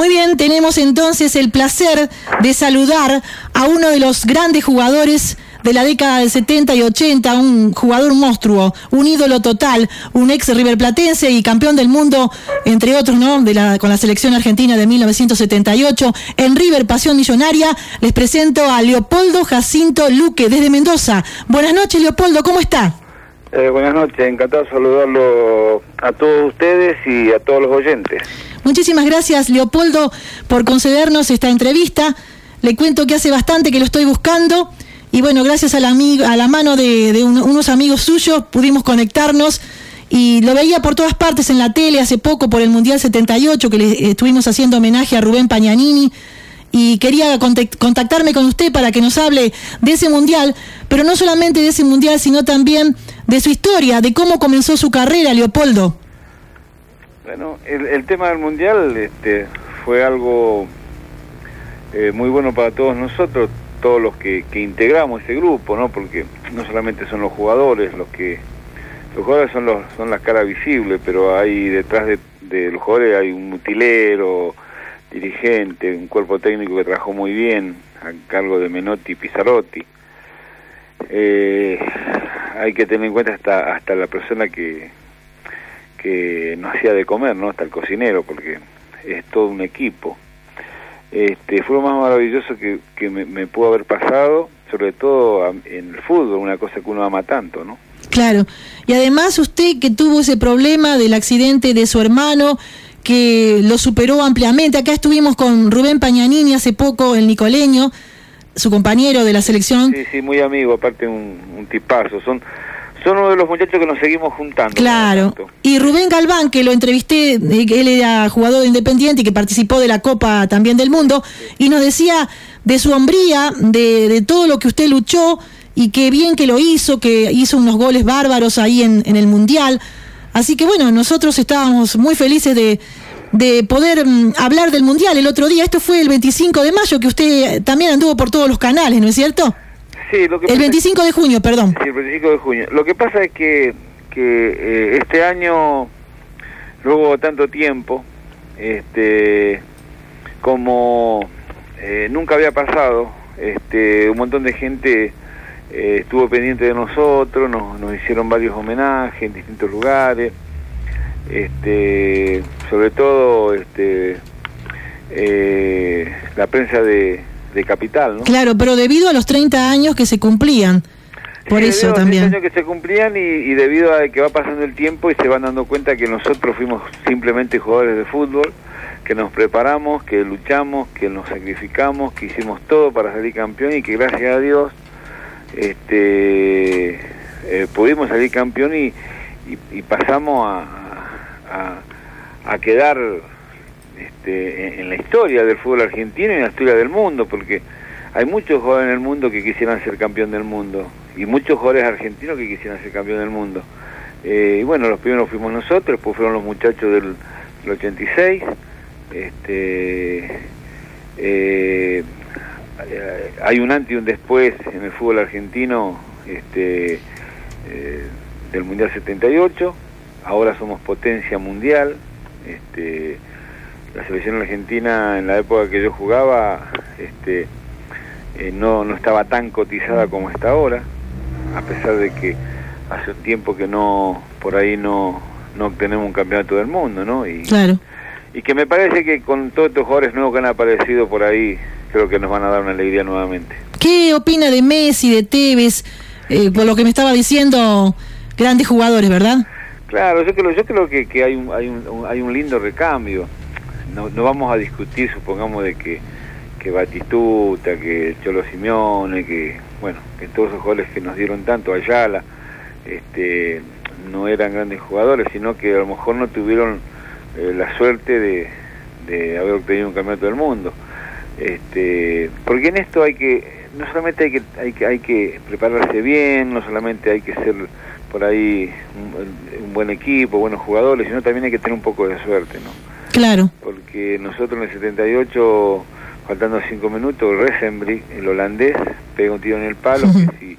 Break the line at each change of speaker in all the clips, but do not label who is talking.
Muy bien, tenemos entonces el placer de saludar a uno de los grandes jugadores de la década del 70 y 80, un jugador monstruo, un ídolo total, un ex riverplatense y campeón del mundo, entre otros, ¿no? De la, con la selección argentina de 1978. En River Pasión Millonaria les presento a Leopoldo Jacinto Luque desde Mendoza. Buenas noches, Leopoldo, ¿cómo está?
Eh, buenas noches, encantado de saludarlo a todos ustedes y a todos los oyentes.
Muchísimas gracias, Leopoldo, por concedernos esta entrevista. Le cuento que hace bastante que lo estoy buscando y bueno, gracias a la, mano de, unos amigos suyos pudimos conectarnos y lo veía por todas partes en la tele hace poco por el Mundial 78 que le estuvimos haciendo homenaje a Rubén Pañanini y quería contactarme con usted para que nos hable de ese mundial, pero no solamente de ese mundial, sino también de su historia, de cómo comenzó su carrera, Leopoldo.
Bueno, el, tema del mundial este, fue algo eh, muy bueno para todos nosotros todos los que, integramos ese grupo, ¿no? Porque no solamente son los jugadores, los que los jugadores son los son las caras visibles, pero hay detrás de, los jugadores hay un mutilero, dirigente, un cuerpo técnico que trabajó muy bien a cargo de Menotti y. Eh, hay que tener en cuenta hasta hasta la persona que que nos hacía de comer, ¿no? Hasta el cocinero, porque es todo un equipo. Este, fue lo más maravilloso que, que me, pudo haber pasado, sobre todo en el fútbol, una cosa que uno ama tanto, ¿no?
Claro. Y además usted que tuvo ese problema del accidente de su hermano, que lo superó ampliamente. Acá estuvimos con Rubén Pañanini hace poco, el nicoleño, su compañero de la selección.
Sí, sí, muy amigo, aparte un, un tipazo. Son son uno de los muchachos que nos seguimos juntando.
Claro. Y Rubén Galván, que lo entrevisté, eh, él era jugador de Independiente y que participó de la Copa también del Mundo, y nos decía de su hombría, de, de todo lo que usted luchó y qué bien que lo hizo, que hizo unos goles bárbaros ahí en, en el Mundial. Así que bueno, nosotros estábamos muy felices de, de poder mm, hablar del Mundial el otro día. Esto fue el 25 de mayo, que usted también anduvo por todos los canales, ¿no es cierto? El 25 de junio, perdón.
Sí, el 25 de junio. Lo que pasa es que, que eh, este año, luego tanto tiempo, este, como eh, nunca había pasado, este, un montón de gente eh, estuvo pendiente de nosotros, nos, nos hicieron varios homenajes en distintos lugares, este, sobre todo este, la prensa de, de capital, ¿no?
Claro, pero debido a los 30 años que se cumplían. Por eso también.
años que se cumplían y, debido a que va pasando el tiempo y se van dando cuenta que nosotros fuimos simplemente jugadores de fútbol, que nos preparamos, que luchamos, que nos sacrificamos, que hicimos todo para salir campeón y que gracias a Dios este eh, pudimos salir campeón y, y, pasamos a, a, a quedar este, en la historia del fútbol argentino y en la historia del mundo, porque hay muchos jugadores en el mundo que quisieran ser campeón del mundo y muchos jugadores argentinos que quisieran ser campeón del mundo. Eh, y bueno, los primeros fuimos nosotros, después fueron los muchachos del, 86. Este, eh, hay un antes y un después en el fútbol argentino este, eh, del Mundial 78. Ahora somos potencia mundial. Este, la selección argentina en la época que yo jugaba este, eh, no, no estaba tan cotizada como está ahora, a pesar de que hace un tiempo que no por ahí no, no obtenemos un campeonato del mundo, ¿no? Y,
claro.
y que me parece que con todos estos jugadores nuevos que han aparecido por ahí, creo que nos van a dar una alegría nuevamente.
¿Qué opina de Messi, de Tevez, eh, por lo que me estaba diciendo, grandes jugadores, verdad?
Claro, yo creo, yo creo que, que hay, un, hay, un, hay un lindo recambio no, no vamos a discutir, supongamos, de que, que Batistuta, que Cholo Simeone, que, bueno, que todos esos jugadores que nos dieron tanto, Ayala, este, no eran grandes jugadores, sino que a lo mejor no tuvieron eh, la suerte de, de haber obtenido un campeonato del mundo. Este, porque en esto hay que, no solamente hay que, hay que, hay que prepararse bien, no solamente hay que ser por ahí un, un buen equipo, buenos jugadores, sino también hay que tener un poco de suerte, ¿no?
Claro.
Porque nosotros en el 78, faltando cinco minutos, Resenbrich, el holandés, pega un tiro en el palo, que si,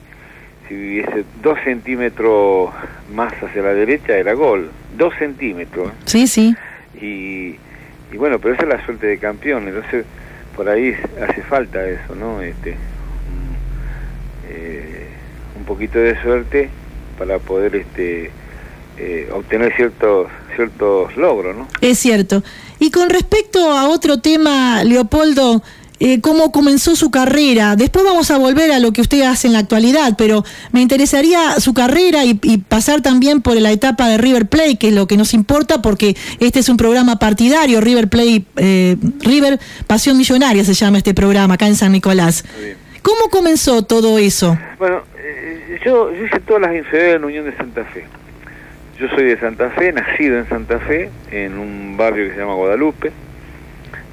si viviese dos centímetros más hacia la derecha era gol. Dos centímetros.
Sí, sí.
Y, y bueno, pero esa es la suerte de campeón, entonces por ahí hace falta eso, ¿no? Este, eh, un poquito de suerte para poder este, eh, obtener ciertos, ciertos logros, ¿no?
Es cierto. Y con respecto a otro tema, Leopoldo, eh, cómo comenzó su carrera. Después vamos a volver a lo que usted hace en la actualidad, pero me interesaría su carrera y, pasar también por la etapa de River Plate, que es lo que nos importa, porque este es un programa partidario, River Plate, eh, River Pasión Millonaria se llama este programa acá en San Nicolás. ¿Cómo comenzó todo eso?
Bueno, eh, yo, hice todas las inferiores en Unión de Santa Fe. Yo soy de Santa Fe, nacido en Santa Fe, en un barrio que se llama Guadalupe.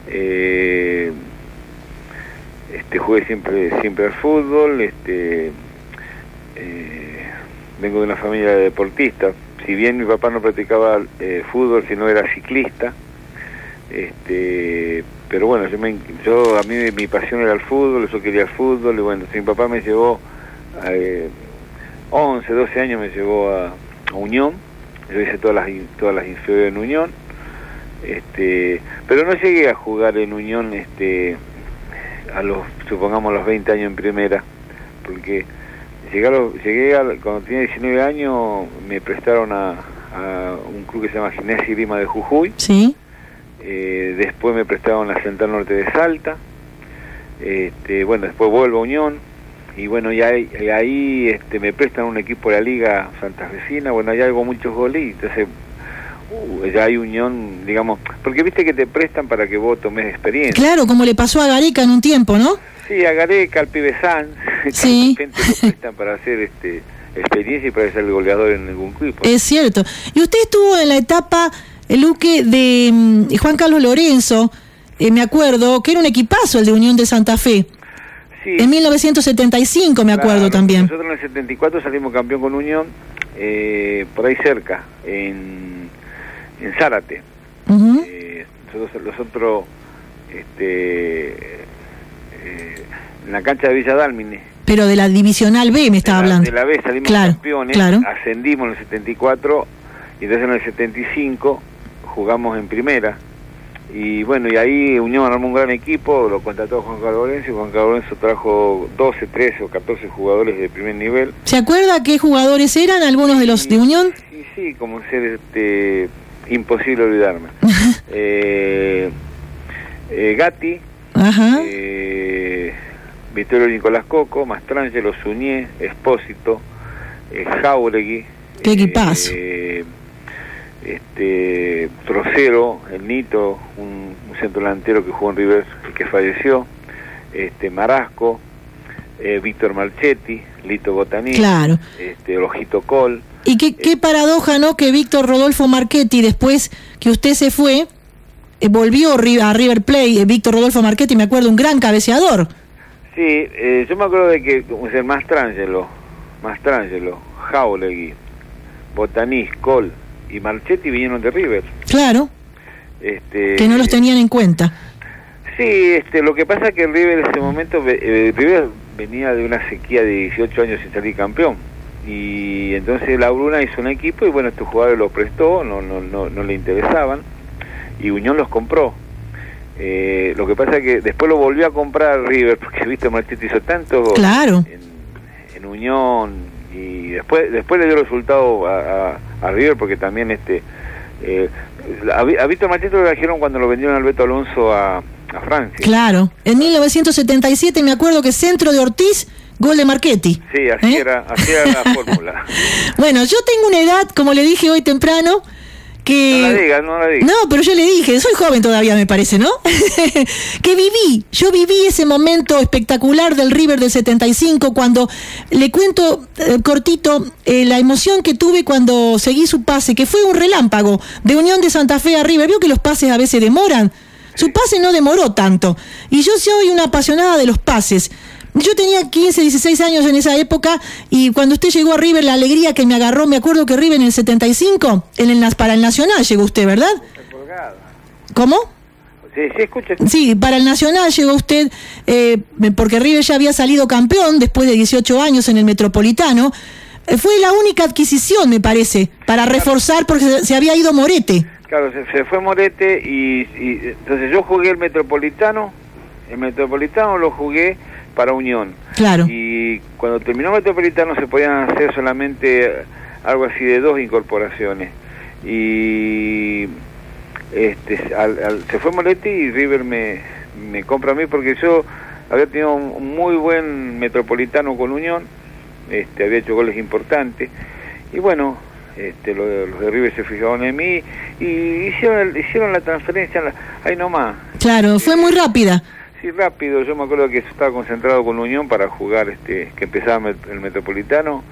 Eh, este, jugué siempre, siempre al fútbol, este, eh, vengo de una familia de deportistas, si bien mi papá no practicaba eh, fútbol, sino era ciclista, este, pero bueno, yo, me, yo a mí mi pasión era el fútbol, yo quería el fútbol, y bueno, mi papá me llevó, a, 11, 12 años me llevó a, Unión, yo hice todas las, todas las inferiores en Unión, este, pero no llegué a jugar en Unión, este, a los, supongamos, los 20 años en primera, porque llegué, llegué cuando tenía 19 años, me prestaron a, un club que se llama Gimnasia y Lima de Jujuy.
Sí.
Eh, después me prestaron a Central Norte de Salta. Este, bueno, después vuelvo a Unión. Y bueno, y ahí, ahí este, me prestan un equipo de la Liga Santa Santafesina. Bueno, hay algo muchos goles. Entonces Uh, ya hay unión, digamos, porque viste que te prestan para que vos tomes experiencia.
Claro, como le pasó a Gareca en un tiempo, ¿no?
Sí, a Gareca, al pibe San,
sí.
te prestan para hacer este experiencia y para ser el goleador en algún club.
Es cierto. Y usted estuvo en la etapa, el Luque, de mm, Juan Carlos Lorenzo, eh, me acuerdo, que era un equipazo el de Unión de Santa Fe. Sí. En 1975 me acuerdo también.
Nosotros en el 74 salimos campeón con Unión, eh, por ahí cerca, en en Zárate. Eh, nosotros, este, eh, en la cancha de Villa Dálmine.
Pero de la Divisional B me estaba hablando.
De la B salimos campeones, ascendimos en el 74 y entonces en el 75 jugamos en primera. Y bueno, y ahí Unión armó un gran equipo, lo contrató Juan Carlos Lorenzo y Juan Carlos Lorenzo trajo 12, 13 o 14 jugadores de primer nivel.
¿Se acuerda qué jugadores eran algunos de los de Unión?
Sí, sí, como ser este imposible olvidarme. eh, eh, Gatti, eh, Vittorio Nicolás Coco, Mastrangelo, Suñé, Espósito, eh, Jauregui.
¿Qué equipazo?
Eh, este, Trocero, el Nito, un, centro delantero que jugó en River y que falleció, este, Marasco, eh, Víctor Marchetti, Lito Botaní,
claro.
este, Ojito Col,
y qué, qué paradoja, ¿no? Que Víctor Rodolfo Marchetti, después que usted se fue, eh, volvió a River eh, Víctor Rodolfo Marchetti, me acuerdo, un gran cabeceador.
Sí, eh, yo me acuerdo de que el Mastrangelo, Mastrangelo, Jauregui, Botanís, Col y Marchetti vinieron de River.
Claro. Este, que no los tenían en cuenta.
Sí, este, lo que pasa es que River en ese momento, River venía de una sequía de 18 años sin salir campeón y entonces la Bruna hizo un equipo y bueno, estos jugadores lo prestó, no, no, no, no le interesaban y Unión los compró. Eh, lo que pasa es que después lo volvió a comprar River porque viste Marchetti hizo tanto
claro.
en, Unión y después después le dio resultado a, a, River porque también este eh, a, a Víctor Marchetti lo trajeron cuando lo vendieron al Beto Alonso a, a Francia.
Claro, en 1977 me acuerdo que centro de Ortiz Gol de Marchetti.
Sí, así, ¿Eh? era, así era la fórmula.
bueno, yo tengo una edad, como le dije hoy temprano, que...
No la diga, no la diga.
No, pero yo le dije, soy joven todavía, me parece, ¿no? que viví, yo viví ese momento espectacular del River del 75, cuando le cuento eh, cortito eh, la emoción que tuve cuando seguí su pase, que fue un relámpago de Unión de Santa Fe a River. Vio que los pases a veces demoran. Su pase no demoró tanto. Y yo soy una apasionada de los pases. Yo tenía 15, 16 años en esa época y cuando usted llegó a River, la alegría que me agarró, me acuerdo que River en el 75, en el, para el Nacional llegó usted, ¿verdad? ¿Cómo?
Sí, sí, escucha.
Sí, para el Nacional llegó usted, eh, porque River ya había salido campeón después de 18 años en el Metropolitano. Eh, fue la única adquisición, me parece, para reforzar porque se, había ido Morete.
Claro, se, fue Morete y, entonces yo jugué el Metropolitano, el Metropolitano lo jugué para Unión.
Claro.
Y cuando terminó Metropolitano se podían hacer solamente algo así de dos incorporaciones. Y este, se fue Moretti y River me, me compra a mí porque yo había tenido un muy buen Metropolitano con Unión, este, había hecho goles importantes. Y bueno, este, los, de River se fijaron en mí y hicieron, hicieron la transferencia ahí nomás.
Claro, fue muy rápida.
Sí, rápido. Yo me acuerdo que estaba concentrado con Unión para jugar, este, que empezaba el Metropolitano.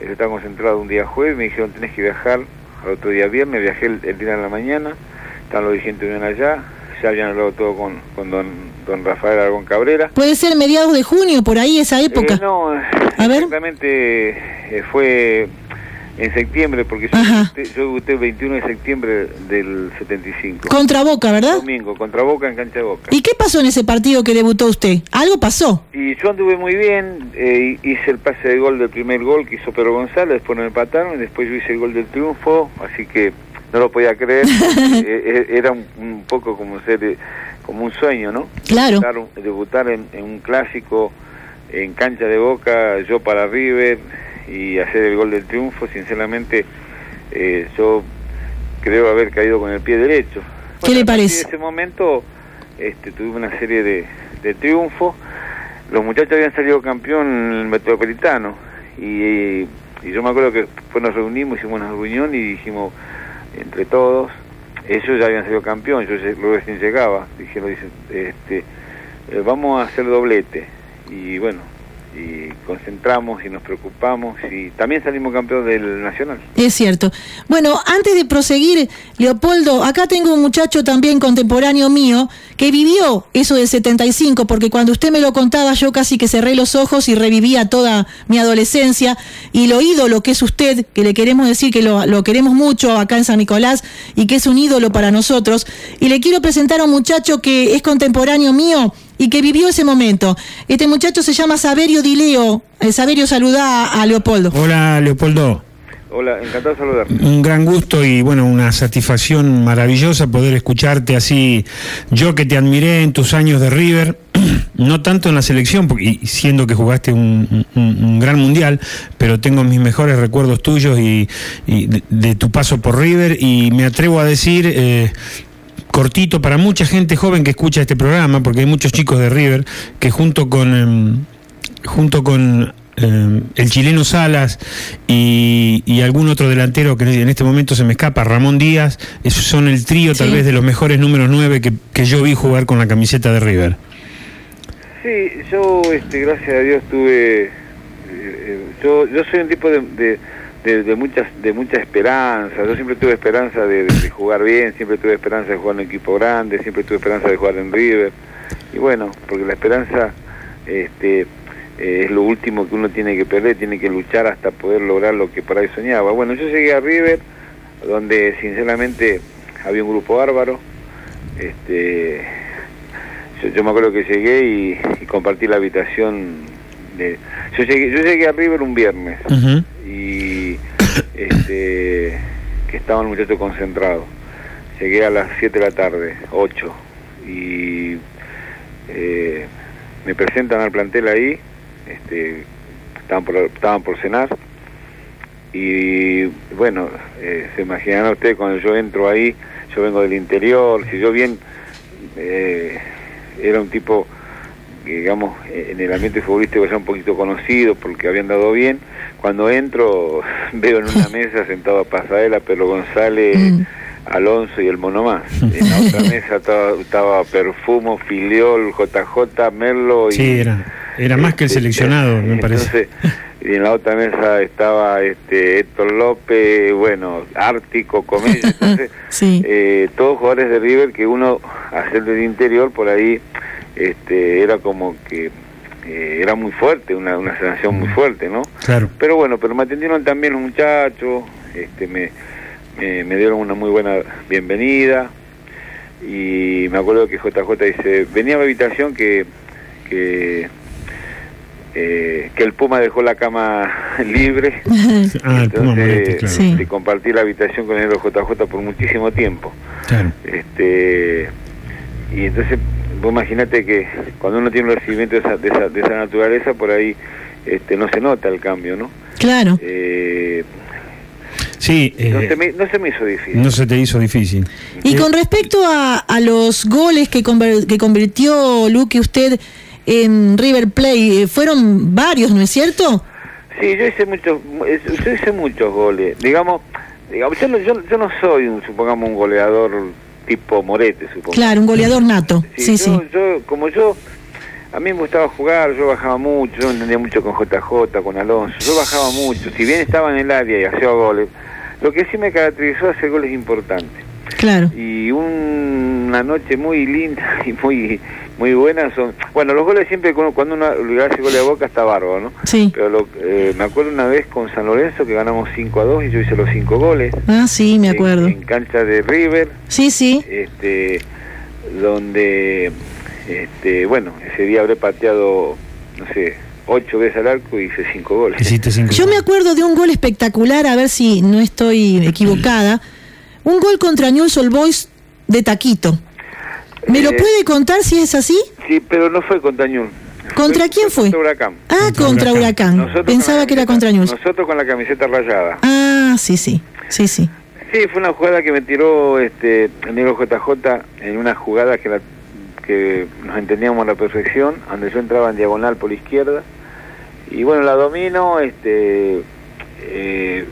Estaba concentrado un día jueves, me dijeron tenés que viajar al otro día viernes, viajé el, día de la mañana, estaban los dirigentes de Unión allá, ya habían hablado todo con, con don, don Rafael Aragón Cabrera.
¿Puede ser mediados de junio, por ahí, esa época? Eh,
no, ¿A exactamente eh, fue en septiembre, porque yo debuté, el 21 de septiembre del 75.
Contra Boca, ¿verdad?
Domingo, contra Boca en cancha de Boca.
¿Y qué pasó en ese partido que debutó usted? ¿Algo pasó?
Y yo anduve muy bien, eh, hice el pase de gol del primer gol que hizo Pedro González, después me empataron y después yo hice el gol del triunfo, así que no lo podía creer, eh, eh, era un, poco como ser, como un sueño, ¿no?
Claro.
Debutar, en, en un clásico en cancha de Boca, yo para River y hacer el gol del triunfo, sinceramente eh, yo creo haber caído con el pie derecho.
¿Qué le parece?
En ese momento este, tuve una serie de, de triunfos. Los muchachos habían salido campeón en el Metropolitano y, yo me acuerdo que después nos reunimos, hicimos una reunión y dijimos entre todos, ellos ya habían salido campeón, yo luego recién llegaba, dijeron, este, eh, vamos a hacer doblete y bueno, y concentramos y nos preocupamos y también salimos campeón del Nacional.
Es cierto. Bueno, antes de proseguir, Leopoldo, acá tengo un muchacho también contemporáneo mío que vivió eso del 75, porque cuando usted me lo contaba yo casi que cerré los ojos y revivía toda mi adolescencia y lo ídolo que es usted, que le queremos decir que lo, lo queremos mucho acá en San Nicolás y que es un ídolo para nosotros. Y le quiero presentar a un muchacho que es contemporáneo mío y que vivió ese momento. Este muchacho se llama Saberio Dileo. Eh, Saberio saluda a Leopoldo.
Hola, Leopoldo.
Hola, encantado de saludar.
Un gran gusto y bueno, una satisfacción maravillosa poder escucharte así. Yo que te admiré en tus años de River, no tanto en la selección, porque, siendo que jugaste un, gran mundial, pero tengo mis mejores recuerdos tuyos y, de, tu paso por River y me atrevo a decir... Eh, cortito para mucha gente joven que escucha este programa, porque hay muchos chicos de River que junto con em, junto con em, el chileno Salas y, algún otro delantero que en este momento se me escapa, Ramón Díaz, esos son el trío tal vez de los mejores números nueve que, que, yo vi jugar con la camiseta de River.
Sí, yo, este, gracias a Dios, tuve. Eh, eh, yo, yo soy un tipo de de, muchas de mucha esperanza. Yo siempre tuve esperanza de, jugar bien, siempre tuve esperanza de jugar en un equipo grande, siempre tuve esperanza de jugar en River. Y bueno, porque la esperanza este, eh, es lo último que uno tiene que perder, tiene que luchar hasta poder lograr lo que por ahí soñaba. Bueno, yo llegué a River, donde sinceramente había un grupo bárbaro. Este, yo, me acuerdo que llegué y, compartí la habitación de, yo llegué, yo llegué a River un viernes y este, que estaba el muchacho concentrado. Llegué a las 7 de la tarde, 8, y eh, me presentan al plantel ahí, este, estaban, por, estaban por cenar, y bueno, eh, se imaginarán ustedes cuando yo entro ahí, yo vengo del interior, si yo bien eh, era un tipo digamos, en el ambiente futbolístico ya un poquito conocido porque habían dado bien. Cuando entro, veo en una mesa sentado a Pasadela, Pedro González, mm. Alonso y el Monomás. En la otra mesa estaba, Perfumo, Filiol, JJ, Merlo y...
Sí, era, era más que el este, seleccionado, me parece.
y en la otra mesa estaba este Héctor López, bueno, Ártico, Comedia, entonces, eh, todos jugadores de River que uno, hacer del interior, por ahí este, era como que eh, era muy fuerte, una, una sensación muy fuerte, ¿no?
Claro.
Pero bueno, pero me atendieron también los muchachos, este, me, me, dieron una muy buena bienvenida y me acuerdo que JJ dice, venía a mi habitación que, que eh, que el Puma dejó la cama libre.
Ah,
entonces,
claro.
Sí.
de compartir la habitación con el JJ por muchísimo tiempo.
Claro.
Este, y entonces, vos imaginate que cuando uno tiene un recibimiento de esa, de esa, de esa naturaleza, por ahí este, no se nota el cambio, ¿no?
Claro.
Eh,
Sí,
no,
eh,
se me, no se me hizo difícil.
no se te hizo difícil.
Y
Eh,
con respecto a, a los goles que, conver- que convirtió Luque usted en River Play, eh, fueron varios, ¿no es cierto?
Sí, yo hice muchos, yo hice muchos goles. Digamos, digamos yo, no, yo, yo no soy, un, supongamos, un goleador tipo Morete, supongo.
Claro, un goleador nato. Sí, sí.
yo, yo- como yo, a mí me gustaba jugar, yo bajaba mucho, yo entendía mucho con JJ, con Alonso, yo bajaba mucho, si bien estaba en el área y hacía goles, lo que sí me caracterizó hacer goles importantes.
Claro.
Y un- una noche muy linda y muy muy buena son, bueno, los goles siempre cuando cuando uno le hace goles a Boca está bárbaro, ¿no?
Sí.
Pero lo- eh, me acuerdo una vez con San Lorenzo que ganamos 5 a 2 y yo hice los 5 goles.
Ah, sí, me acuerdo.
En, en cancha de River,
Sí, sí.
este donde este bueno ese día habré pateado no sé ocho veces al arco y hice cinco goles
Hiciste cinco
Yo me acuerdo de un gol espectacular, a ver si no estoy equivocada. Un gol contra Newell's Old Boys de Taquito. ¿Me lo
Eh,
puede contar si es así?
sí pero no fue contra Ñul
¿Contra quién fue?
contra Huracán
Ah,
Contra
contra
Huracán.
Nosotros
Pensaba
con
que era contra Newell's.
nosotros con la camiseta rayada
Ah, sí, sí. Sí, sí.
sí fue una jugada que me tiró este el negro JJ en una jugada que la que nos entendíamos a la perfección donde yo entraba en diagonal por la izquierda y bueno la domino este eh,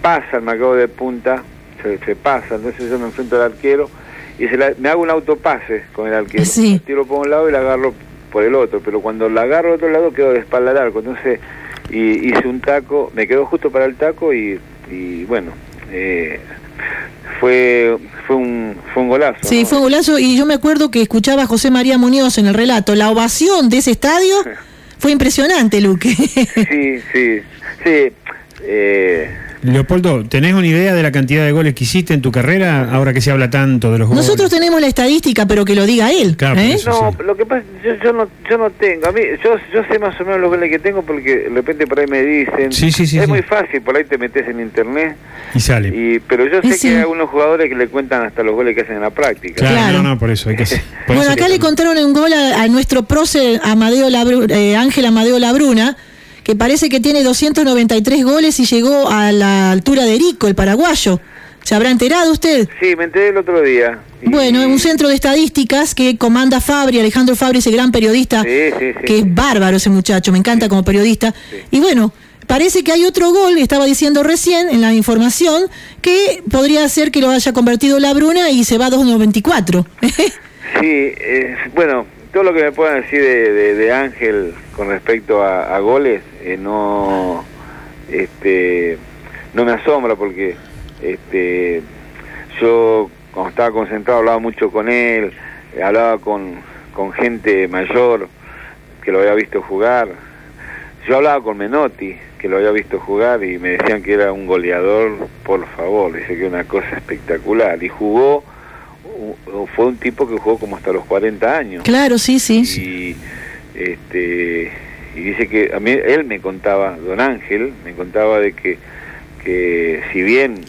pasa el marcador de punta se, se pasa entonces yo me enfrento al arquero y se la- me hago un autopase con el arquero
Sí.
Tiro por un lado y la agarro por el otro pero cuando la agarro al otro lado quedo de espalda al arco entonces y, hice un taco me quedó justo para el taco y, y bueno eh, fue fue un fue un golazo
Sí,
¿no?
fue un golazo y yo me acuerdo que escuchaba a José María Muñoz en el relato. La ovación de ese estadio fue impresionante, Luque.
sí sí sí eh,
Leopoldo, ¿tenés una idea de la cantidad de goles que hiciste en tu carrera ahora que se habla tanto de los goles?
Nosotros tenemos la estadística, pero que lo diga él.
Claro,
¿eh?
No,
sí.
lo que pasa, yo, yo no, yo no tengo. A mí, yo, yo sé más o menos los goles que tengo porque de repente por ahí me dicen.
Sí, sí, sí,
Es
sí.
muy fácil, por ahí te metes en internet.
Y sale.
Y, pero yo sé
sí.
que hay algunos jugadores que le cuentan hasta los goles que hacen en la práctica.
Claro,
Claro.
no, no, por eso hay que hacer. por
Bueno,
eso
acá
que-
le contaron un gol a, a nuestro prócer Amadeo Labru- eh, Ángel Amadeo Labruna, que parece que tiene 293 goles y llegó a la altura de Erico, el paraguayo. ¿Se habrá enterado usted?
Sí, me enteré el otro día. Y-
Bueno, es un centro de estadísticas que comanda Fabri, Alejandro Fabri, ese gran periodista,
Sí, sí, sí.
que es bárbaro ese muchacho, me encanta como periodista. Y bueno, parece que hay otro gol, estaba diciendo recién en la información, que podría ser que lo haya convertido Labruna y se va a 2.94.
Sí, eh, bueno, todo lo que me puedan decir de, Ángel con respecto a, goles, eh, no, este, no me asombra porque, este, yo cuando estaba concentrado hablaba mucho con él, hablaba con, con gente mayor que lo había visto jugar. Yo hablaba con Menotti, que lo había visto jugar y me decían que era un goleador, por favor, dice que una cosa espectacular. Y jugó, fue un tipo que jugó como hasta los 40 años.
claro, sí, sí.
Y, este, y dice que a mí, él me contaba, don Ángel, me contaba de que, que si bien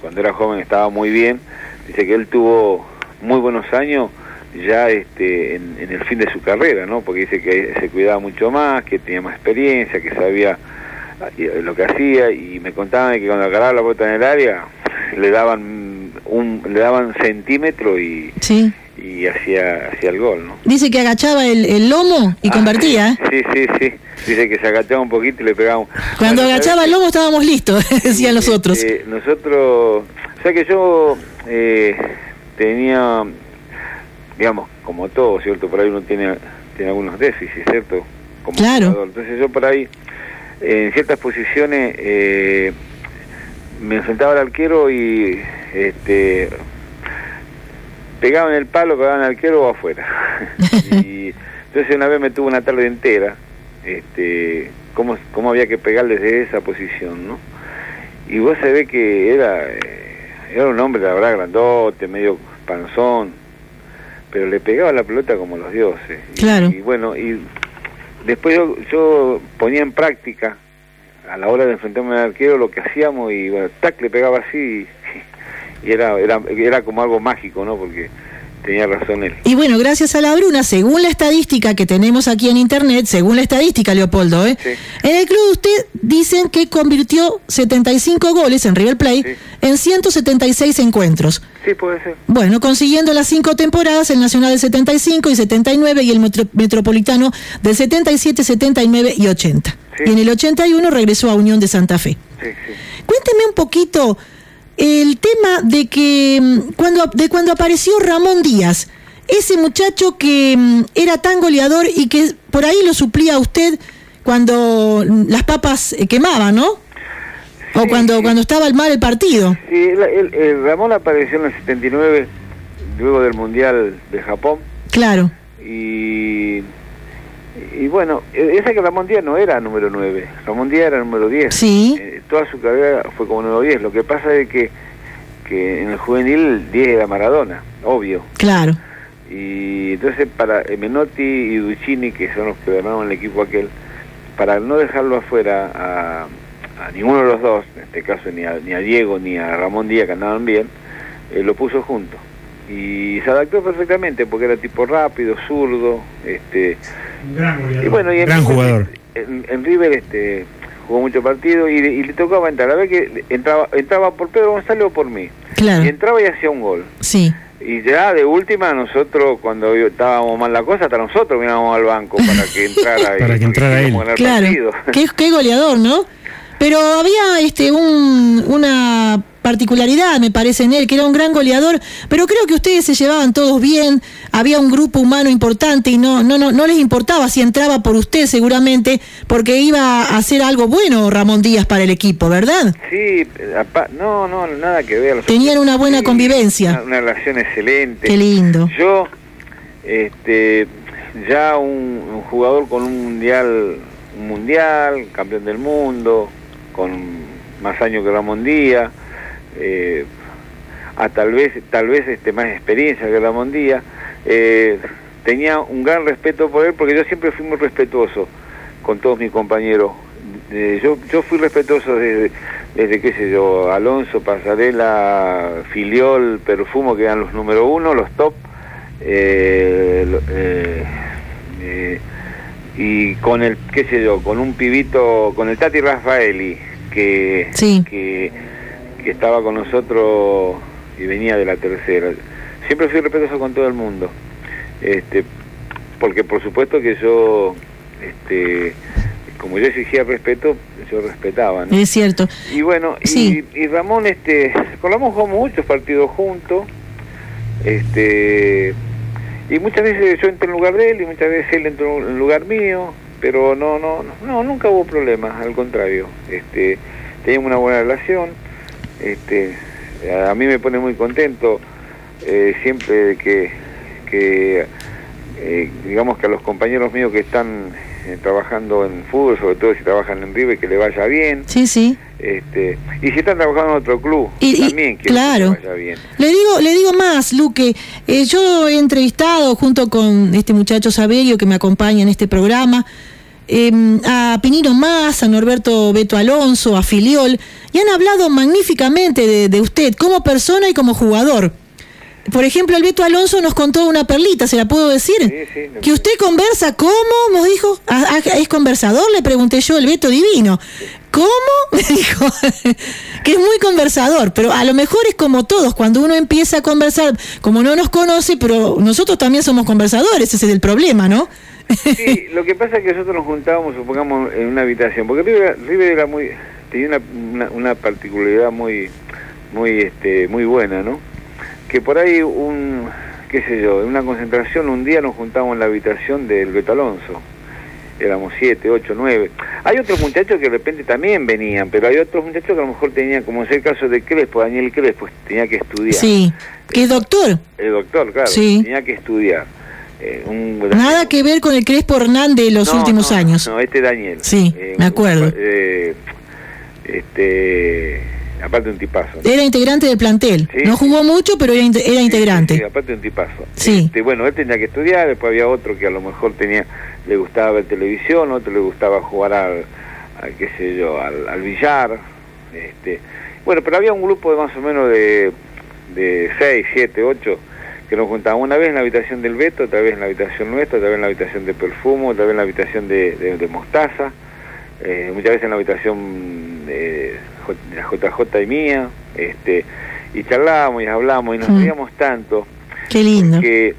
cuando era joven estaba muy bien, dice que él tuvo muy buenos años ya este en, en el fin de su carrera, ¿no? Porque dice que se cuidaba mucho más, que tenía más experiencia, que sabía lo que hacía y me contaban que cuando agarraba la pelota en el área le daban un le daban centímetro y,
Sí.
y hacía hacía el gol, ¿no?
Dice que agachaba el, el lomo y
Ah,
convertía. ¿eh?
Sí, sí, sí. Dice que se agachaba un poquito y le pegaba un...
Cuando
Bueno,
agachaba
¿sabes
el lomo estábamos listos, decían los otros.
Este, nosotros, o sea que yo eh, tenía, digamos, como todo, ¿cierto? Por ahí uno tiene, tiene algunos déficits, ¿cierto? Como
Claro.
jugador. Entonces yo por ahí, en ciertas posiciones, eh, me enfrentaba al arquero y este pegaba en el palo, pegaba en el arquero o afuera. y entonces una vez me tuvo una tarde entera, este, cómo, cómo había que pegar desde esa posición, ¿no? Y vos se ve que era, eh, era un hombre, la verdad, grandote, medio panzón, pero le pegaba la pelota como los dioses. Y-
Claro.
Y, bueno, y después yo, yo ponía en práctica a la hora de enfrentarme al arquero lo que hacíamos y bueno, tac, le pegaba así y, y era, era, era como algo mágico, ¿no? Porque tenía razón él.
Y bueno, gracias a la Bruna, según la estadística que tenemos aquí en internet, según la estadística, Leopoldo, ¿eh?
Sí.
en el club usted dicen que convirtió 75 goles en River Plate
Sí.
en 176 encuentros.
Sí, puede ser.
Bueno, consiguiendo las cinco temporadas, el Nacional del 75 y 79 y el Metro- Metropolitano del 77, 79 y 80.
Sí.
Y en el 81 regresó a Unión de Santa Fe.
Sí, sí.
Cuénteme un poquito el tema de que mm, cuando de cuando apareció Ramón Díaz, ese muchacho que mm, era tan goleador y que por ahí lo suplía a usted cuando mm, las papas eh, quemaban, ¿no? O cuando
sí.
cuando estaba el mal el partido.
Sí, el, el- el Ramón apareció en el 79, luego del Mundial de Japón,
Claro.
y, y bueno, e- esa que Ramón Díaz no era número 9, Ramón Díaz era número 10.
Sí.
Eh, toda su carrera fue como número 10, lo que pasa es que, que en el juvenil el 10 era Maradona, obvio.
Claro.
Y entonces para eh, Menotti y Duccini, que son los que ganaron el equipo aquel, para no dejarlo afuera a, a ninguno de los dos, en este caso ni a, ni a Diego ni a Ramón Díaz, que andaban bien, eh, lo puso junto. Y se adaptó perfectamente porque era tipo rápido, zurdo, este y bueno, y en
Gran
River,
jugador.
En, en River este jugó mucho partido y, y le tocaba entrar. A ver que entraba, entraba por Pedro González o por mí.
Claro.
Y entraba y hacía un gol.
Sí.
Y ya de última nosotros, cuando estábamos mal la cosa, hasta nosotros mirábamos al banco para que entrara, y-
Para que entrara él.
Claro.
partido.
Qué, qué goleador, ¿no? Pero había este un, una particularidad, me parece, en él, que era un gran goleador, pero creo que ustedes se llevaban todos bien, había un grupo humano importante y no, no, no, no les importaba si entraba por usted seguramente, porque iba a hacer algo bueno Ramón Díaz para el equipo, ¿verdad?
Sí, no, no, nada que ver.
Tenían una buena convivencia.
Una, una relación excelente.
Qué lindo.
Yo, este, ya un, un jugador con un mundial, un mundial, campeón del mundo, con más años que Ramón Díaz, eh, a tal vez, tal vez este más experiencia que Ramón Díaz, eh, tenía un gran respeto por él porque yo siempre fui muy respetuoso con todos mis compañeros. Eh, yo, yo fui respetuoso desde, desde, qué sé yo, Alonso, Pasarela, Filiol, Perfumo, que eran los número uno, los top, eh, eh, eh, y con el, qué sé yo, con un pibito, con el Tati Raffaeli, que,
Sí.
que, que estaba con nosotros y venía de la tercera. Siempre fui respetuoso con todo el mundo, este, porque por supuesto que yo, este, como yo exigía respeto, yo respetaba, ¿no?
Es cierto.
Y bueno, y,
Sí.
y Ramón, este, con Ramón jugamos muchos partidos juntos, este, y muchas veces yo entré en lugar de él y muchas veces él entró en lugar mío, pero no, no, no, no, nunca hubo problemas, al contrario, este, teníamos una buena relación, este, a mí me pone muy contento eh, siempre que, que eh, digamos que a los compañeros míos que están eh, trabajando en fútbol, sobre todo si trabajan en River, que le vaya bien.
Sí, sí.
Este, y si están trabajando en otro club,
Y- y-
también quiero
claro.
que le vaya bien.
Le digo, le digo más, Luque. eh, yo he entrevistado junto con este muchacho Saberio que me acompaña en este programa eh, a Pinino Más, a Norberto Beto Alonso, a Filiol, y han hablado magníficamente de, de usted como persona y como jugador. Por ejemplo, el Beto Alonso nos contó una perlita, ¿se la puedo decir?
Sí, sí, lo
que usted conversa, ¿cómo? Nos dijo, "Ah, ah, ¿es conversador? Le pregunté yo, el Beto Divino. ¿Cómo? Me dijo, que es muy conversador, pero a lo mejor es como todos, cuando uno empieza a conversar, como no nos conoce, pero nosotros también somos conversadores, ese es el problema, ¿no?
Sí, lo que pasa es que nosotros nos juntábamos, supongamos, en una habitación, porque River, River era muy, tenía una, una, una particularidad muy, muy, este, muy buena, ¿no? Que por ahí un, qué sé yo, en una concentración un día nos juntamos en la habitación del Beto Alonso. Éramos siete, ocho, nueve. Hay otros muchachos que de repente también venían, pero hay otros muchachos que a lo mejor tenían, como es el caso de Crespo, Daniel Crespo, tenía que estudiar.
Sí, que es doctor.
El doctor, claro,
Sí.
tenía que estudiar. Eh, un-
Nada que ver con el Crespo Hernández de los
no,
últimos
no,
años.
No, este Daniel.
Sí, me
un-
acuerdo.
eh, este, aparte un tipazo.
Era integrante del plantel.
Sí,
no jugó mucho, pero era, era
Sí,
integrante.
Sí, sí, aparte un tipazo.
Sí.
Este, bueno, él tenía que estudiar, después había otro que a lo mejor tenía, le gustaba ver televisión, otro le gustaba jugar al, al, qué sé yo, al, al billar. Este, bueno, pero había un grupo de más o menos de, de 6, 7, 8 que nos juntábamos una vez en la habitación del Beto, otra vez en la habitación nuestra, otra vez en la habitación de Perfumo, otra vez en la habitación de, de- de Mostaza, eh, muchas veces en la habitación de, de la JJ y mía, este, y charlábamos y hablábamos y nos
Mm.
reíamos tanto
Qué lindo.
que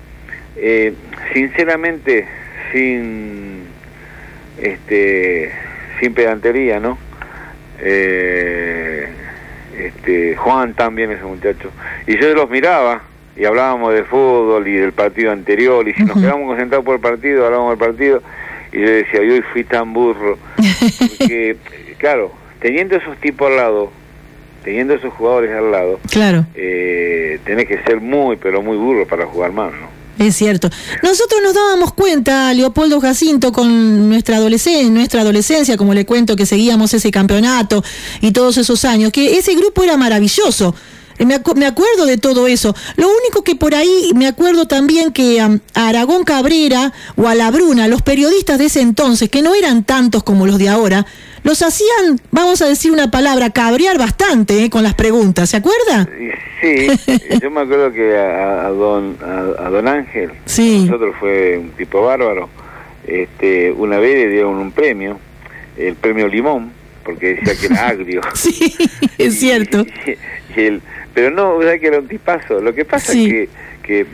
eh, sinceramente sin este sin pedantería no Eh, este Juan también ese muchacho y yo los miraba y hablábamos de fútbol y del partido anterior y si nos quedamos concentrados por el partido hablábamos del partido y yo decía yo hoy fui tan burro porque claro teniendo esos tipos al lado teniendo esos jugadores al lado
Claro.
eh, tenés que ser muy, pero muy burro para jugar mal, ¿no?
Es cierto. Nosotros nos dábamos cuenta, Leopoldo Jacinto, con nuestra adolescencia, nuestra adolescencia, como le cuento, que seguíamos ese campeonato y todos esos años, que ese grupo era maravilloso. Eh, Me, acu- me acuerdo de todo eso. Lo único que por ahí me acuerdo también que a Aragón Cabrera o a La Bruna, los periodistas de ese entonces, que no eran tantos como los de ahora, los hacían, vamos a decir una palabra, cabrear bastante eh, con las preguntas. ¿Se acuerda?
Y sí, yo me acuerdo que a, a don a, a don Ángel,
Sí.
nosotros fue un tipo bárbaro, este, una vez le dieron un premio, el premio Limón, porque decía que era agrio.
Sí, es cierto.
Y, y él- pero no, verdad que era un tipazo. Lo que pasa
Sí.
es que, que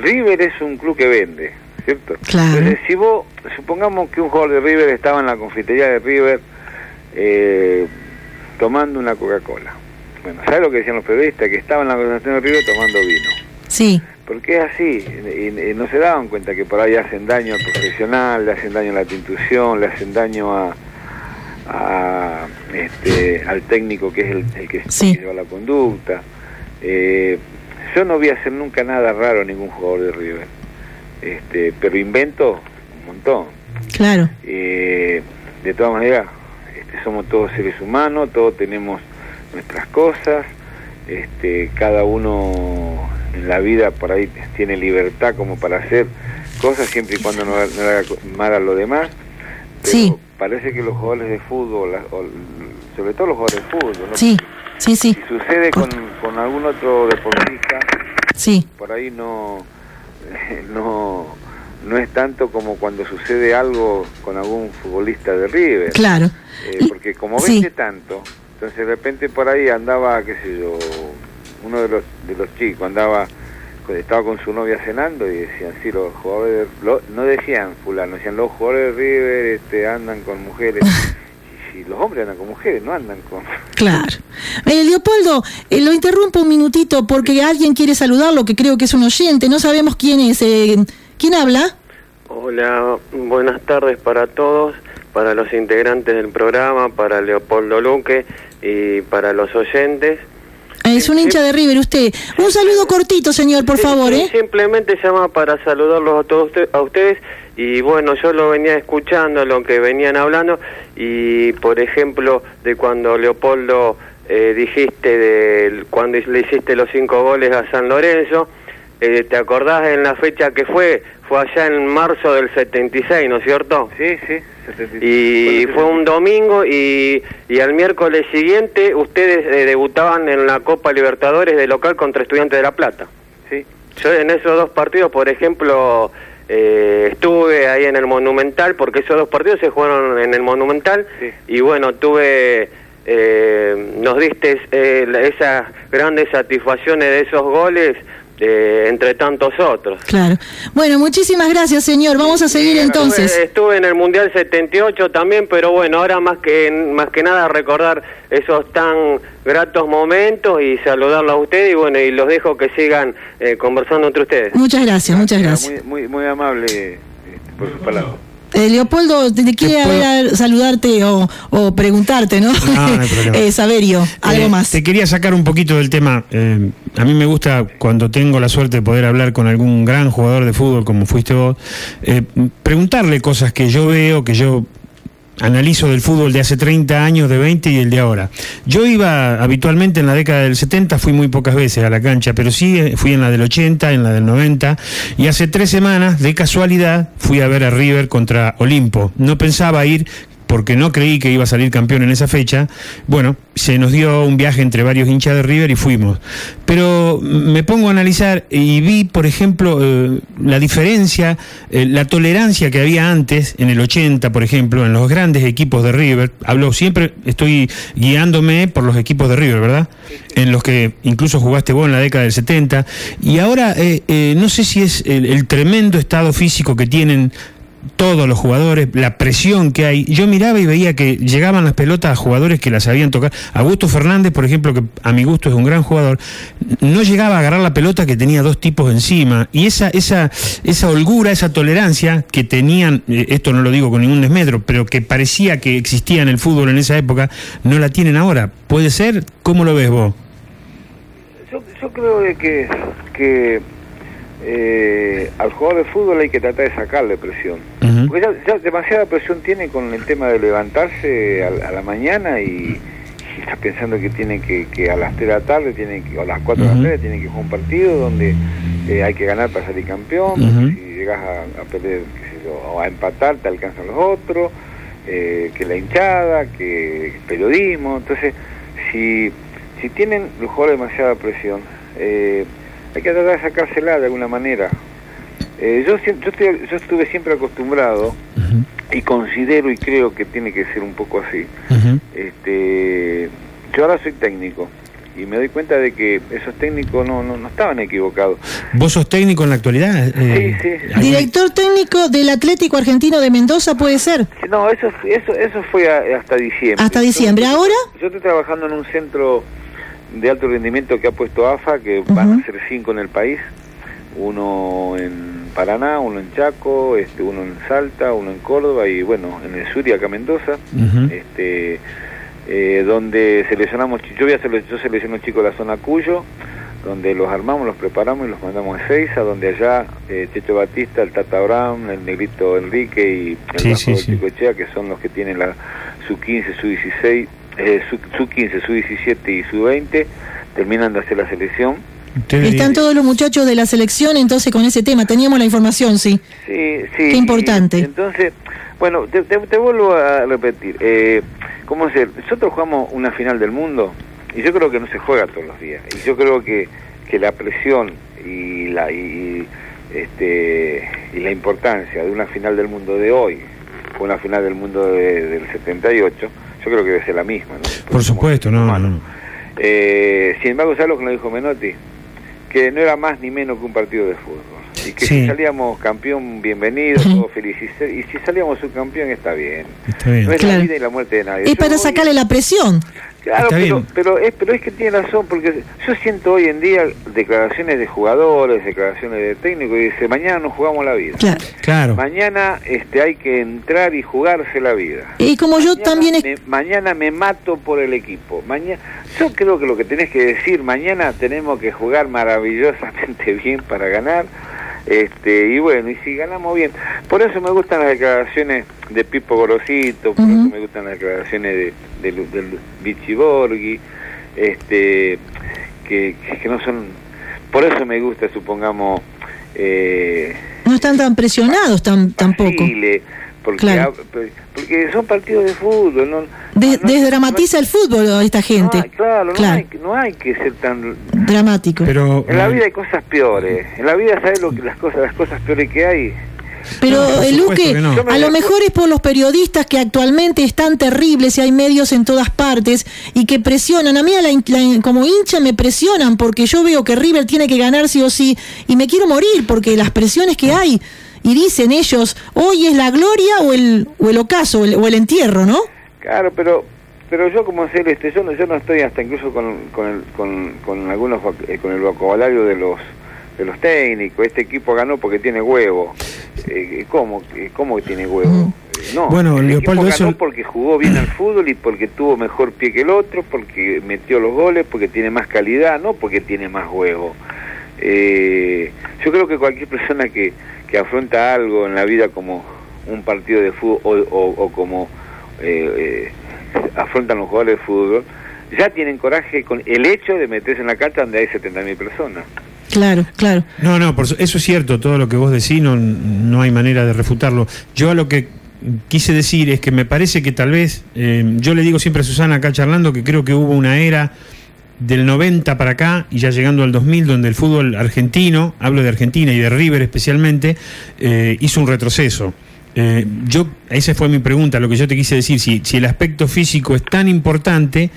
River es un club que vende, ¿cierto?
Claro.
Entonces, si vos, supongamos que un jugador de River estaba en la confitería de River eh, tomando una Coca-Cola. Bueno, ¿sabes lo que decían los periodistas? Que estaba en la conversación de River tomando vino.
Sí.
Porque es así, y, y no se daban cuenta que por ahí hacen daño al profesional, le hacen daño a la institución, le hacen daño a, a, este, al técnico que es el, el que
Sí.
lleva la conducta. Eh, yo no voy a hacer nunca nada raro a ningún jugador de River, este, pero invento un montón.
Claro.
Eh, de todas maneras, este, somos todos seres humanos, todos tenemos nuestras cosas, este, cada uno en la vida por ahí tiene libertad como para hacer cosas siempre y cuando no, no haga mal a lo demás. Pero
Sí.
Parece que los jugadores de fútbol, o- sobre todo los jugadores de fútbol, ¿no?
Sí, sí, sí,
si sucede con, con algún otro deportista,
sí.
por ahí no, no, no es tanto como cuando sucede algo con algún futbolista de River.
Claro.
Eh, porque como
sí.
vende tanto, entonces de repente por ahí andaba, qué sé yo, uno de los, de los chicos andaba, estaba con su novia cenando y decían, sí, los jugadores, de- lo- no decían fulano, decían los jugadores de River este, andan con mujeres. y los hombres andan con mujeres, no andan con...
Claro. Eh, Leopoldo, eh, lo interrumpo un minutito porque alguien quiere saludarlo, que creo que es un oyente. No sabemos quién es. eh, ¿Quién habla?
Hola, buenas tardes para todos, para los integrantes del programa, para Leopoldo Luque y para los oyentes.
Es un hincha de River, usted. Un saludo cortito, señor, por favor, ¿eh?
Simplemente llama para saludarlos a todos a ustedes y bueno, yo lo venía escuchando, lo que venían hablando y por ejemplo de cuando Leopoldo eh, dijiste de cuando le hiciste los cinco goles a San Lorenzo, eh, ¿te acordás en la fecha que fue? Fue allá en marzo del 76, ¿no es cierto?
Sí, sí. 75.
Y fue un domingo y, y al miércoles siguiente ustedes eh, debutaban en la Copa Libertadores de local contra Estudiantes de La Plata.
Sí,
Yo en esos dos partidos, por ejemplo, eh, estuve ahí en el Monumental, porque esos dos partidos se jugaron en el Monumental,
Sí.
y bueno, tuve, eh, nos diste eh, esas grandes satisfacciones de esos goles, eh, entre tantos otros.
Claro. Bueno, muchísimas gracias, señor. Vamos a seguir entonces.
Estuve, estuve en el Mundial 78 también, pero bueno, ahora más que más que nada recordar esos tan gratos momentos y saludarlos a ustedes y bueno, y los dejo que sigan eh, conversando entre ustedes.
Muchas gracias, muchas gracias.
Muy, muy, muy amable este, por sus palabras.
Eh, Leopoldo, te quiere
¿Te puedo-
hablar, saludarte o, o preguntarte, ¿no?
No, no hay
eh, Saberio, algo
Eh,
más.
Te quería sacar un poquito del tema. Eh, a mí me gusta cuando tengo la suerte de poder hablar con algún gran jugador de fútbol como fuiste vos, eh, preguntarle cosas que yo veo, que yo analizo del fútbol de hace 30 años, de 20 y el de ahora. Yo iba habitualmente en la década del 70, fui muy pocas veces a la cancha, pero sí eh, fui en la del 80, en la del 90, y hace tres semanas, de casualidad, fui a ver a River contra Olimpo. No pensaba ir, porque no creí que iba a salir campeón en esa fecha, bueno, se nos dio un viaje entre varios hinchas de River y fuimos. Pero me pongo a analizar y vi, por ejemplo, eh, la diferencia, eh, la tolerancia que había antes, en el 80, por ejemplo, en los grandes equipos de River. Hablo siempre, estoy guiándome por los equipos de River, ¿verdad? En los que incluso jugaste vos en la década del 70. Y ahora, eh, no sé si es el, el tremendo estado físico que tienen todos los jugadores, la presión que hay. Yo miraba y veía que llegaban las pelotas a jugadores que las habían tocado. Augusto Fernández, por ejemplo, que a mi gusto es un gran jugador, no llegaba a agarrar la pelota que tenía dos tipos encima. Y esa, esa, esa holgura, esa tolerancia que tenían, eh, esto no lo digo con ningún desmedro, pero que parecía que existía en el fútbol en esa época, no la tienen ahora. ¿Puede ser? ¿Cómo lo ves vos?
Yo, yo creo de que, que eh, al jugador de fútbol hay que tratar de sacarle presión. Porque ya, demasiada presión tiene con el tema de levantarse a, la mañana y, está pensando que tiene que, a las 3 de la tarde, tiene que, o a las 4 de la tarde, tiene que jugar un partido donde eh, hay que ganar para salir campeón. Si llegas a, perder, o a empatar, te alcanzan los otros. Eh, que la hinchada, que periodismo. Entonces, si, si tienen los jugadores demasiada presión, eh, hay que tratar de sacársela de alguna manera. Eh, yo, yo, estuve siempre acostumbrado y considero y creo que tiene que ser un poco así. este, yo ahora soy técnico y me doy cuenta de que esos técnicos no, no, estaban equivocados.
¿Vos sos técnico en la actualidad?
Eh, sí, sí. ¿Director técnico del Atlético Argentino de Mendoza puede ser?
No, eso, eso, eso fue hasta diciembre.
¿Hasta diciembre? ¿Ahora?
Yo estoy trabajando en un centro de alto rendimiento que ha puesto AFA, que van a ser cinco en el país, uno en Paraná, uno en Chaco, este, uno en Salta, uno en Córdoba y bueno, en el sur y acá Mendoza, este, eh, donde seleccionamos, yo, voy a yo selecciono chicos de la zona Cuyo, donde los armamos, los preparamos y los mandamos a Seiza, donde allá eh, Checho Batista, el Tata Brown, el Negrito Enrique y el sí, Chico Echea, que son los que tienen la su 15, su 16 eh, su, 15, su 17 y su 20 terminan de hacer la selección.
Están todos los muchachos de la selección entonces con ese tema, teníamos la información, sí.
Sí, sí.
Qué importante.
entonces, bueno, te, vuelvo a repetir, eh, ¿cómo es? Nosotros jugamos una final del mundo y yo creo que no se juega todos los días. Y yo creo que, que la presión y la, y, este, y la importancia de una final del mundo de hoy, una final del mundo del 78, yo creo que debe ser la misma. ¿no?
Por supuesto, no, no.
Eh, sin embargo, ¿sabes lo que nos dijo Menotti? Que no era más ni menos que un partido de fútbol. Y que si salíamos campeón, bienvenido, todos felices. Y si salíamos subcampeón, está bien.
Está bien.
No es la vida y la muerte de nadie.
Es para sacarle la presión.
Claro, pero, pero, es, pero es que tiene razón, porque yo siento hoy en día declaraciones de jugadores, declaraciones de técnicos, y dice, mañana nos jugamos la vida.
Claro.
Mañana este, hay que entrar y jugarse la vida.
Y como yo también...
mañana me mato por el equipo. Mañana, yo creo que lo que tenés que decir, mañana tenemos que jugar maravillosamente bien para ganar este, y bueno, y si ganamos bien. Por eso me gustan las declaraciones de Pipo Gorosito, por eso me gustan las declaraciones de, de, del Vichy Borghi, este, que, que no son... Por eso me gusta, supongamos...
Eh, no están tan presionados tan, tampoco.
Porque, porque son partidos de fútbol. No,
desdramatiza el fútbol a esta gente.
claro, No, hay, que ser tan
dramático.
Pero,
en la vida hay cosas peores. En la vida sabes lo que las cosas las cosas peores que hay.
Pero, el Luque, a lo mejor es por los periodistas que actualmente están terribles y hay medios en todas partes y que presionan. A mí, como hincha, me presionan porque yo veo que River tiene que ganar sí o sí y me quiero morir porque las presiones que hay y dicen ellos, hoy es la gloria o el, o el ocaso o el, entierro, ¿no?
Claro, pero pero yo como celeste, yo no, yo no estoy hasta incluso con, con, el, con, con algunos eh, con el vocabulario de los de los técnicos, este equipo ganó porque tiene huevo. Eh, ¿Cómo? ¿Cómo que tiene huevo? Eh, no,
bueno,
el Leopoldo equipo ganó porque jugó bien al fútbol y porque tuvo mejor pie que el otro, porque metió los goles, porque tiene más calidad, no porque tiene más huevo. Eh, yo creo que cualquier persona que, que afronta algo en la vida como un partido de fútbol o, como eh, eh, afrontan los jugadores de fútbol, ya tienen coraje con el hecho de meterse en la cancha donde hay 70.000 personas.
Claro, claro.
No, no, por, eso es cierto, todo lo que vos decís, no, no hay manera de refutarlo. Yo a lo que quise decir es que me parece que tal vez, eh, yo le digo siempre a Susana acá charlando que creo que hubo una era del 90 para acá y ya llegando al 2000 donde el fútbol argentino, hablo de Argentina y de River especialmente, eh, hizo un retroceso. Eh, yo, esa fue mi pregunta, lo que yo te quise decir, si, si el aspecto físico es tan importante,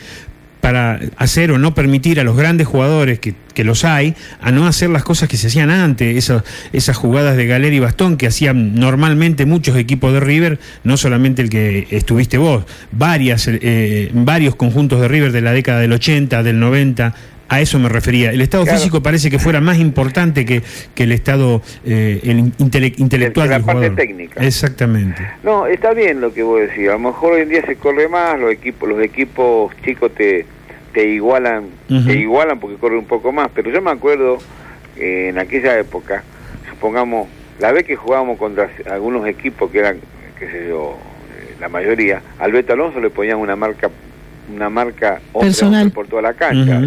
para hacer o no permitir a los grandes jugadores, que, que los hay, a no hacer las cosas que se hacían antes, esas, esas jugadas de galera y bastón que hacían normalmente muchos equipos de River, no solamente el que estuviste vos, varias, eh, varios conjuntos de River de la década del 80, del 90, a eso me refería. El estado físico parece que fuera más importante que, que el estado eh, el intelectual.
la parte técnica.
Exactamente.
No, está bien lo que vos decís. A lo mejor hoy en día se corre más, los equipos, los equipos chicos te, te igualan, te igualan porque corre un poco más. Pero yo me acuerdo eh, en aquella época, supongamos, la vez que jugábamos contra algunos equipos que eran, qué sé yo, eh, la mayoría, al Beto Alonso le ponían una marca una marca
personal
por toda la cancha.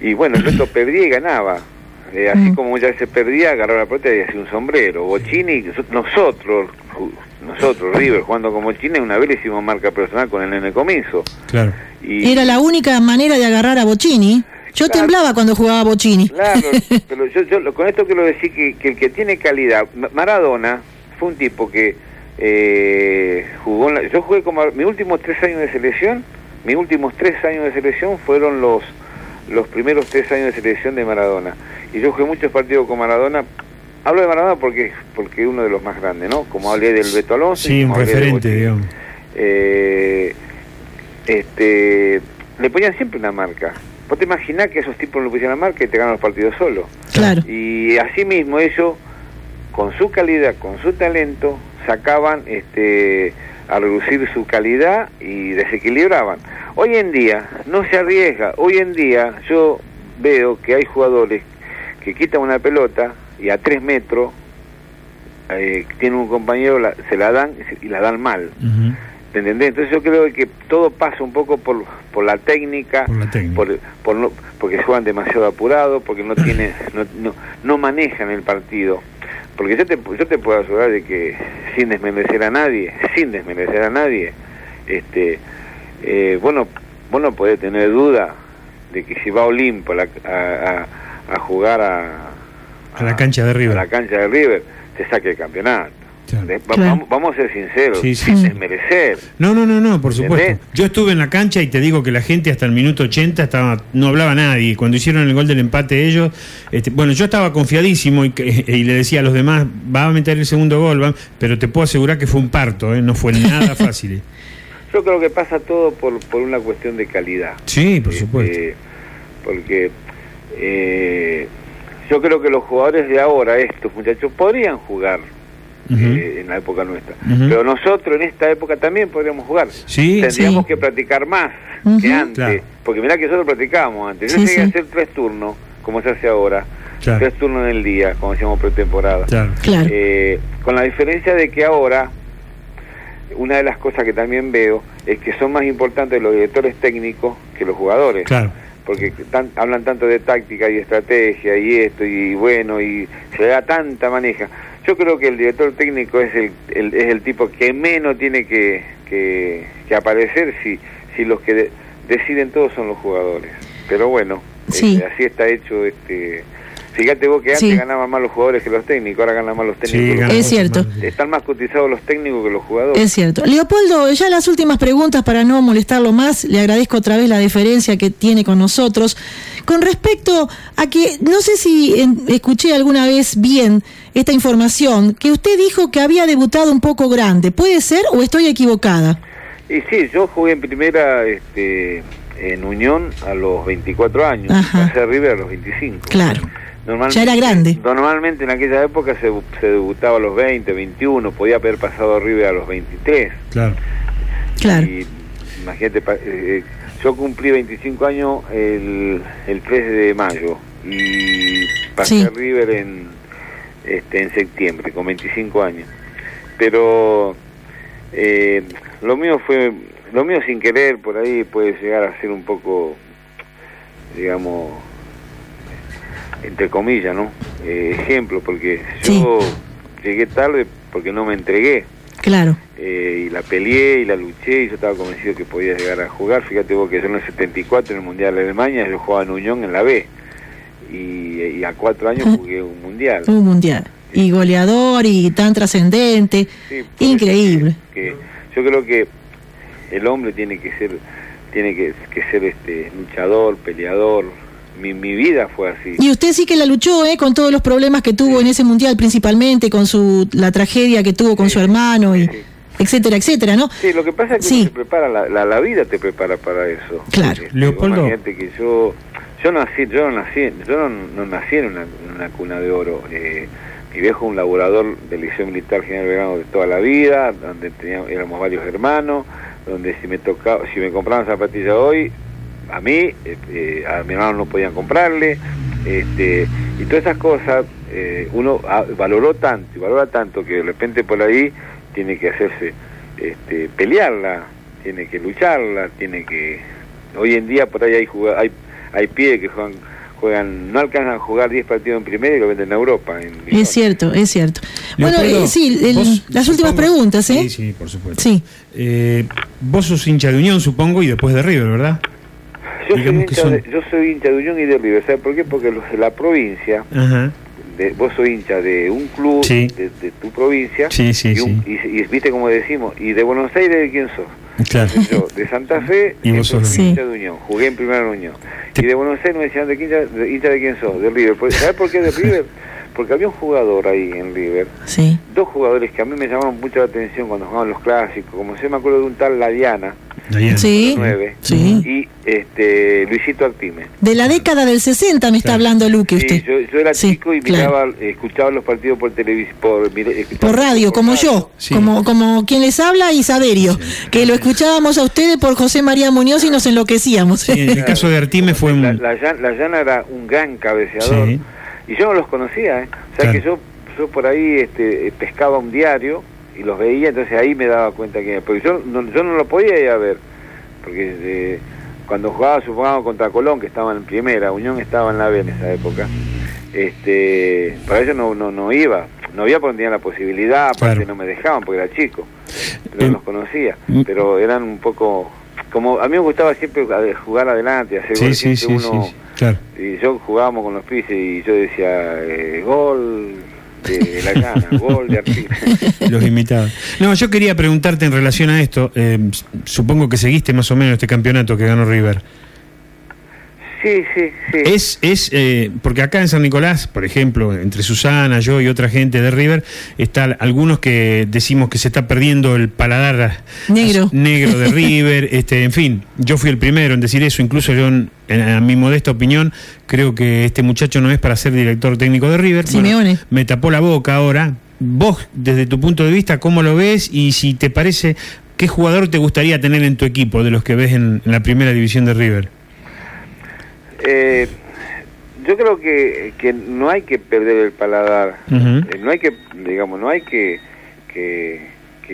Y bueno, el Beto perdía y ganaba. Eh, así como ya se perdía, agarraba la pelota y hacía un sombrero. Bochini, nosotros, nosotros, River, jugando como Bochini, una vez le hicimos marca personal con el nene comienzo.
Claro.
Era la única manera de agarrar a Bochini. Yo temblaba cuando jugaba Bochini.
Claro, pero yo, con esto quiero decir que, que, el que tiene calidad, Maradona fue un tipo que eh, jugó, en la, yo jugué como mis últimos tres años de selección, mis últimos tres años de selección fueron los los primeros tres años de selección de Maradona. Y yo jugué muchos partidos con Maradona. Hablo de Maradona porque porque uno de los más grandes, ¿no? Como hablé del Beto Alonso.
Sí, un referente, digamos.
Eh, este, le ponían siempre una marca. Vos te imaginás que esos tipos no le pusieran la marca y te ganan los partidos solo.
Claro.
Y así mismo ellos, con su calidad, con su talento, sacaban este a reducir su calidad y desequilibraban. Hoy en día no se arriesga, hoy en día yo veo que hay jugadores que quitan una pelota y a tres metros eh, tiene un compañero, se la dan y la dan mal. entendés? Entonces yo creo que todo pasa un poco por, por la técnica, por, por, no, porque juegan demasiado apurado, porque no, tiene, no, no, no manejan el partido. Porque yo te, yo te puedo asegurar de que sin desmerecer a nadie, sin desmerecer a nadie, este, eh, bueno, vos no podés tener duda de que si va Olimpo a, a, a jugar a,
a, la cancha de River,
a la cancha de River, te saque el campeonato. Vamos, a ser sinceros, sin desmerecer.
No, no, no, no, por supuesto. Yo estuve en la cancha y te digo que la gente hasta el minuto 80 estaba, no hablaba nadie. Cuando hicieron el gol del empate ellos, este, bueno, yo estaba confiadísimo y, le decía a los demás, va a meter el segundo gol, pero te puedo asegurar que fue un parto, ¿eh? no fue nada fácil.
Yo creo que pasa todo por, por una cuestión de calidad.
Sí, por este, supuesto.
porque eh, yo creo que los jugadores de ahora, estos muchachos, podrían jugar eh, en la época nuestra. Pero nosotros en esta época también podríamos jugar. Tendríamos que practicar más que antes. Porque mirá que nosotros practicábamos antes. Yo llegué a hacer tres turnos, como se hace ahora. Tres turnos en el día, como decíamos pretemporada. Eh, con la diferencia de que ahora, una de las cosas que también veo es que son más importantes los directores técnicos que los jugadores. porque hablan tanto de táctica y estrategia y esto y bueno y se da tanta maneja yo creo que el director técnico es el, es el tipo que menos tiene que, que, aparecer si, si los que deciden todos son los jugadores. Pero bueno, este, así está hecho este Fíjate vos que antes ganaban más los jugadores que los técnicos, ahora ganan más los técnicos.
es cierto.
Están más cotizados los técnicos que los jugadores.
Es cierto. Leopoldo, ya las últimas preguntas para no molestarlo más, le agradezco otra vez la deferencia que tiene con nosotros. Con respecto a que, no sé si escuché alguna vez bien esta información, que usted dijo que había debutado un poco grande. ¿Puede ser o estoy equivocada?
Y sí, yo jugué en primera este, en Unión a los 24 años, pasé a River a los 25.
Claro ya era grande.
Normalmente en aquella época se, se, debutaba a los 20, 21, podía haber pasado arriba a los 23.
Claro.
claro.
Y imagínate, eh, yo cumplí 25 años el, el 3 de mayo y pasé a River en, este, en septiembre, con 25 años. Pero Eh, lo mío fue, lo mío sin querer, por ahí puede llegar a ser un poco, digamos, entre comillas, ¿no? Eh, ejemplo, porque yo llegué tarde porque no me entregué.
Claro.
Eh, y la peleé y la luché y yo estaba convencido que podía llegar a jugar. Fíjate vos que yo en el 74 en el Mundial de Alemania yo jugaba en Unión en la B. Y, a cuatro años jugué un Mundial.
Un Mundial. Y goleador y tan trascendente. Increíble.
Que, yo creo que el hombre tiene que ser tiene que, que ser este luchador, peleador, mi, mi vida fue así.
Y usted sí que la luchó, ¿eh? Con todos los problemas que tuvo en ese mundial, principalmente con su la tragedia que tuvo con su hermano y etcétera, etcétera, ¿no?
Sí, lo que pasa es que uno se prepara, la, la, vida te prepara para eso.
Claro.
Este, Leopoldo. que yo, yo nací, yo no nací, yo no, nací en una, cuna de oro. Eh, mi viejo un laborador del Liceo Militar General Verano de toda la vida, donde teníamos, éramos varios hermanos, donde si me tocaba, si me compraban zapatillas hoy, a mí, este, a mi hermano no podían comprarle, este, y todas esas cosas eh, uno valoró tanto y valora tanto que de repente por ahí tiene que hacerse, este, pelearla, tiene que lucharla, tiene que... Hoy en día por ahí hay, hay, hay pibes que juegan juegan, no alcanzan a jugar 10 partidos en primera y lo venden en Europa.
es cierto, es cierto. Bueno, eh, sí, las últimas preguntas, ¿eh?
Sí, sí, por supuesto. Sí. Eh, vos sos hincha de Unión, supongo, y después de River, ¿verdad?
Yo soy, hincha de, yo soy hincha de Unión y de River, ¿sabes por qué? Porque los de la provincia, De, vos sos hincha de un club de, tu provincia,
sí, sí,
y, y, viste como decimos, y de Buenos Aires, ¿de quién sos?
Claro.
Yo, de Santa Fe,
y vos sos
hincha de Unión, jugué en Primera Unión. Y de Buenos Aires me decían, ¿de, hincha, de, hincha de quién sos? De River. ¿Sabes por qué de River? Porque había un jugador ahí en River,
sí.
dos jugadores que a mí me llamaban mucho la atención cuando jugaban los clásicos, como se me acuerdo de un tal Ladiana,
Sí,
sí. Y este, Luisito Artime.
De la década del 60 me está hablando Luque usted.
Sí, yo, era chico y miraba, escuchaba los partidos por televisión, por,
por radio, como yo, como como quien les habla y Saberio, que lo escuchábamos a ustedes por José María Muñoz y nos enloquecíamos.
en el caso de Artime fue un...
La, la, Llana era un gran cabeceador y yo no los conocía, ¿eh? o sea que yo, yo por ahí este, pescaba un diario y los veía, entonces ahí me daba cuenta que... Porque yo no, yo no lo podía ir a ver, porque eh, cuando jugaba, supongamos, contra Colón, que estaba en primera, Unión estaba en la B en esa época, este, para eso no, no, no iba, no había porque tenía la posibilidad, aparte no me dejaban porque era chico, pero no los conocía, mm. pero eran un poco... Como a mí me gustaba siempre jugar adelante, hacer
sí, sí, uno,
y yo jugábamos con los pises y yo decía eh, gol, de la gana, gol de
Los imitaban. No, yo quería preguntarte en relación a esto. Eh, supongo que seguiste más o menos este campeonato que ganó River.
Sí, sí, sí.
Es, es eh, porque acá en San Nicolás, por ejemplo, entre Susana, yo y otra gente de River, están algunos que decimos que se está perdiendo el paladar
negro,
negro de River. este, en fin, yo fui el primero en decir eso, incluso yo, en, mi modesta opinión, creo que este muchacho no es para ser director técnico de River.
Simeone.
me tapó la boca ahora. Vos, desde tu punto de vista, ¿cómo lo ves? Y si te parece, ¿qué jugador te gustaría tener en tu equipo de los que ves en la primera división de River?
Eh, yo creo que, que no hay que perder el paladar, eh, no hay que, digamos, no hay que, que,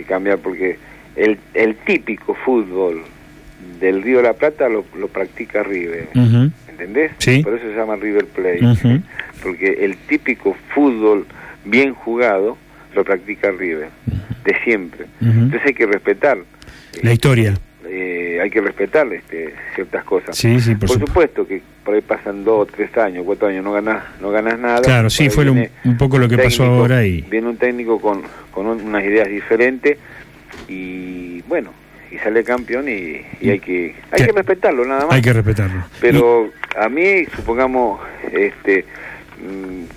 cambiar porque el, el típico fútbol del Río de la Plata lo, lo practica River, ¿entendés? Por eso se llama River Plate, porque el típico fútbol bien jugado lo practica River, de siempre. Entonces hay que respetar.
La historia.
Eh, hay que respetar este, ciertas cosas.
Sí, sí, por,
supuesto que por ahí pasan dos, tres años, cuatro años, no ganas, no ganas nada.
Claro, sí, fue un, poco lo que pasó ahora. y
Viene un técnico con, con unas ideas diferentes y bueno, y sale campeón y, y hay que hay que respetarlo nada más.
Hay que respetarlo.
Pero a mí, supongamos, este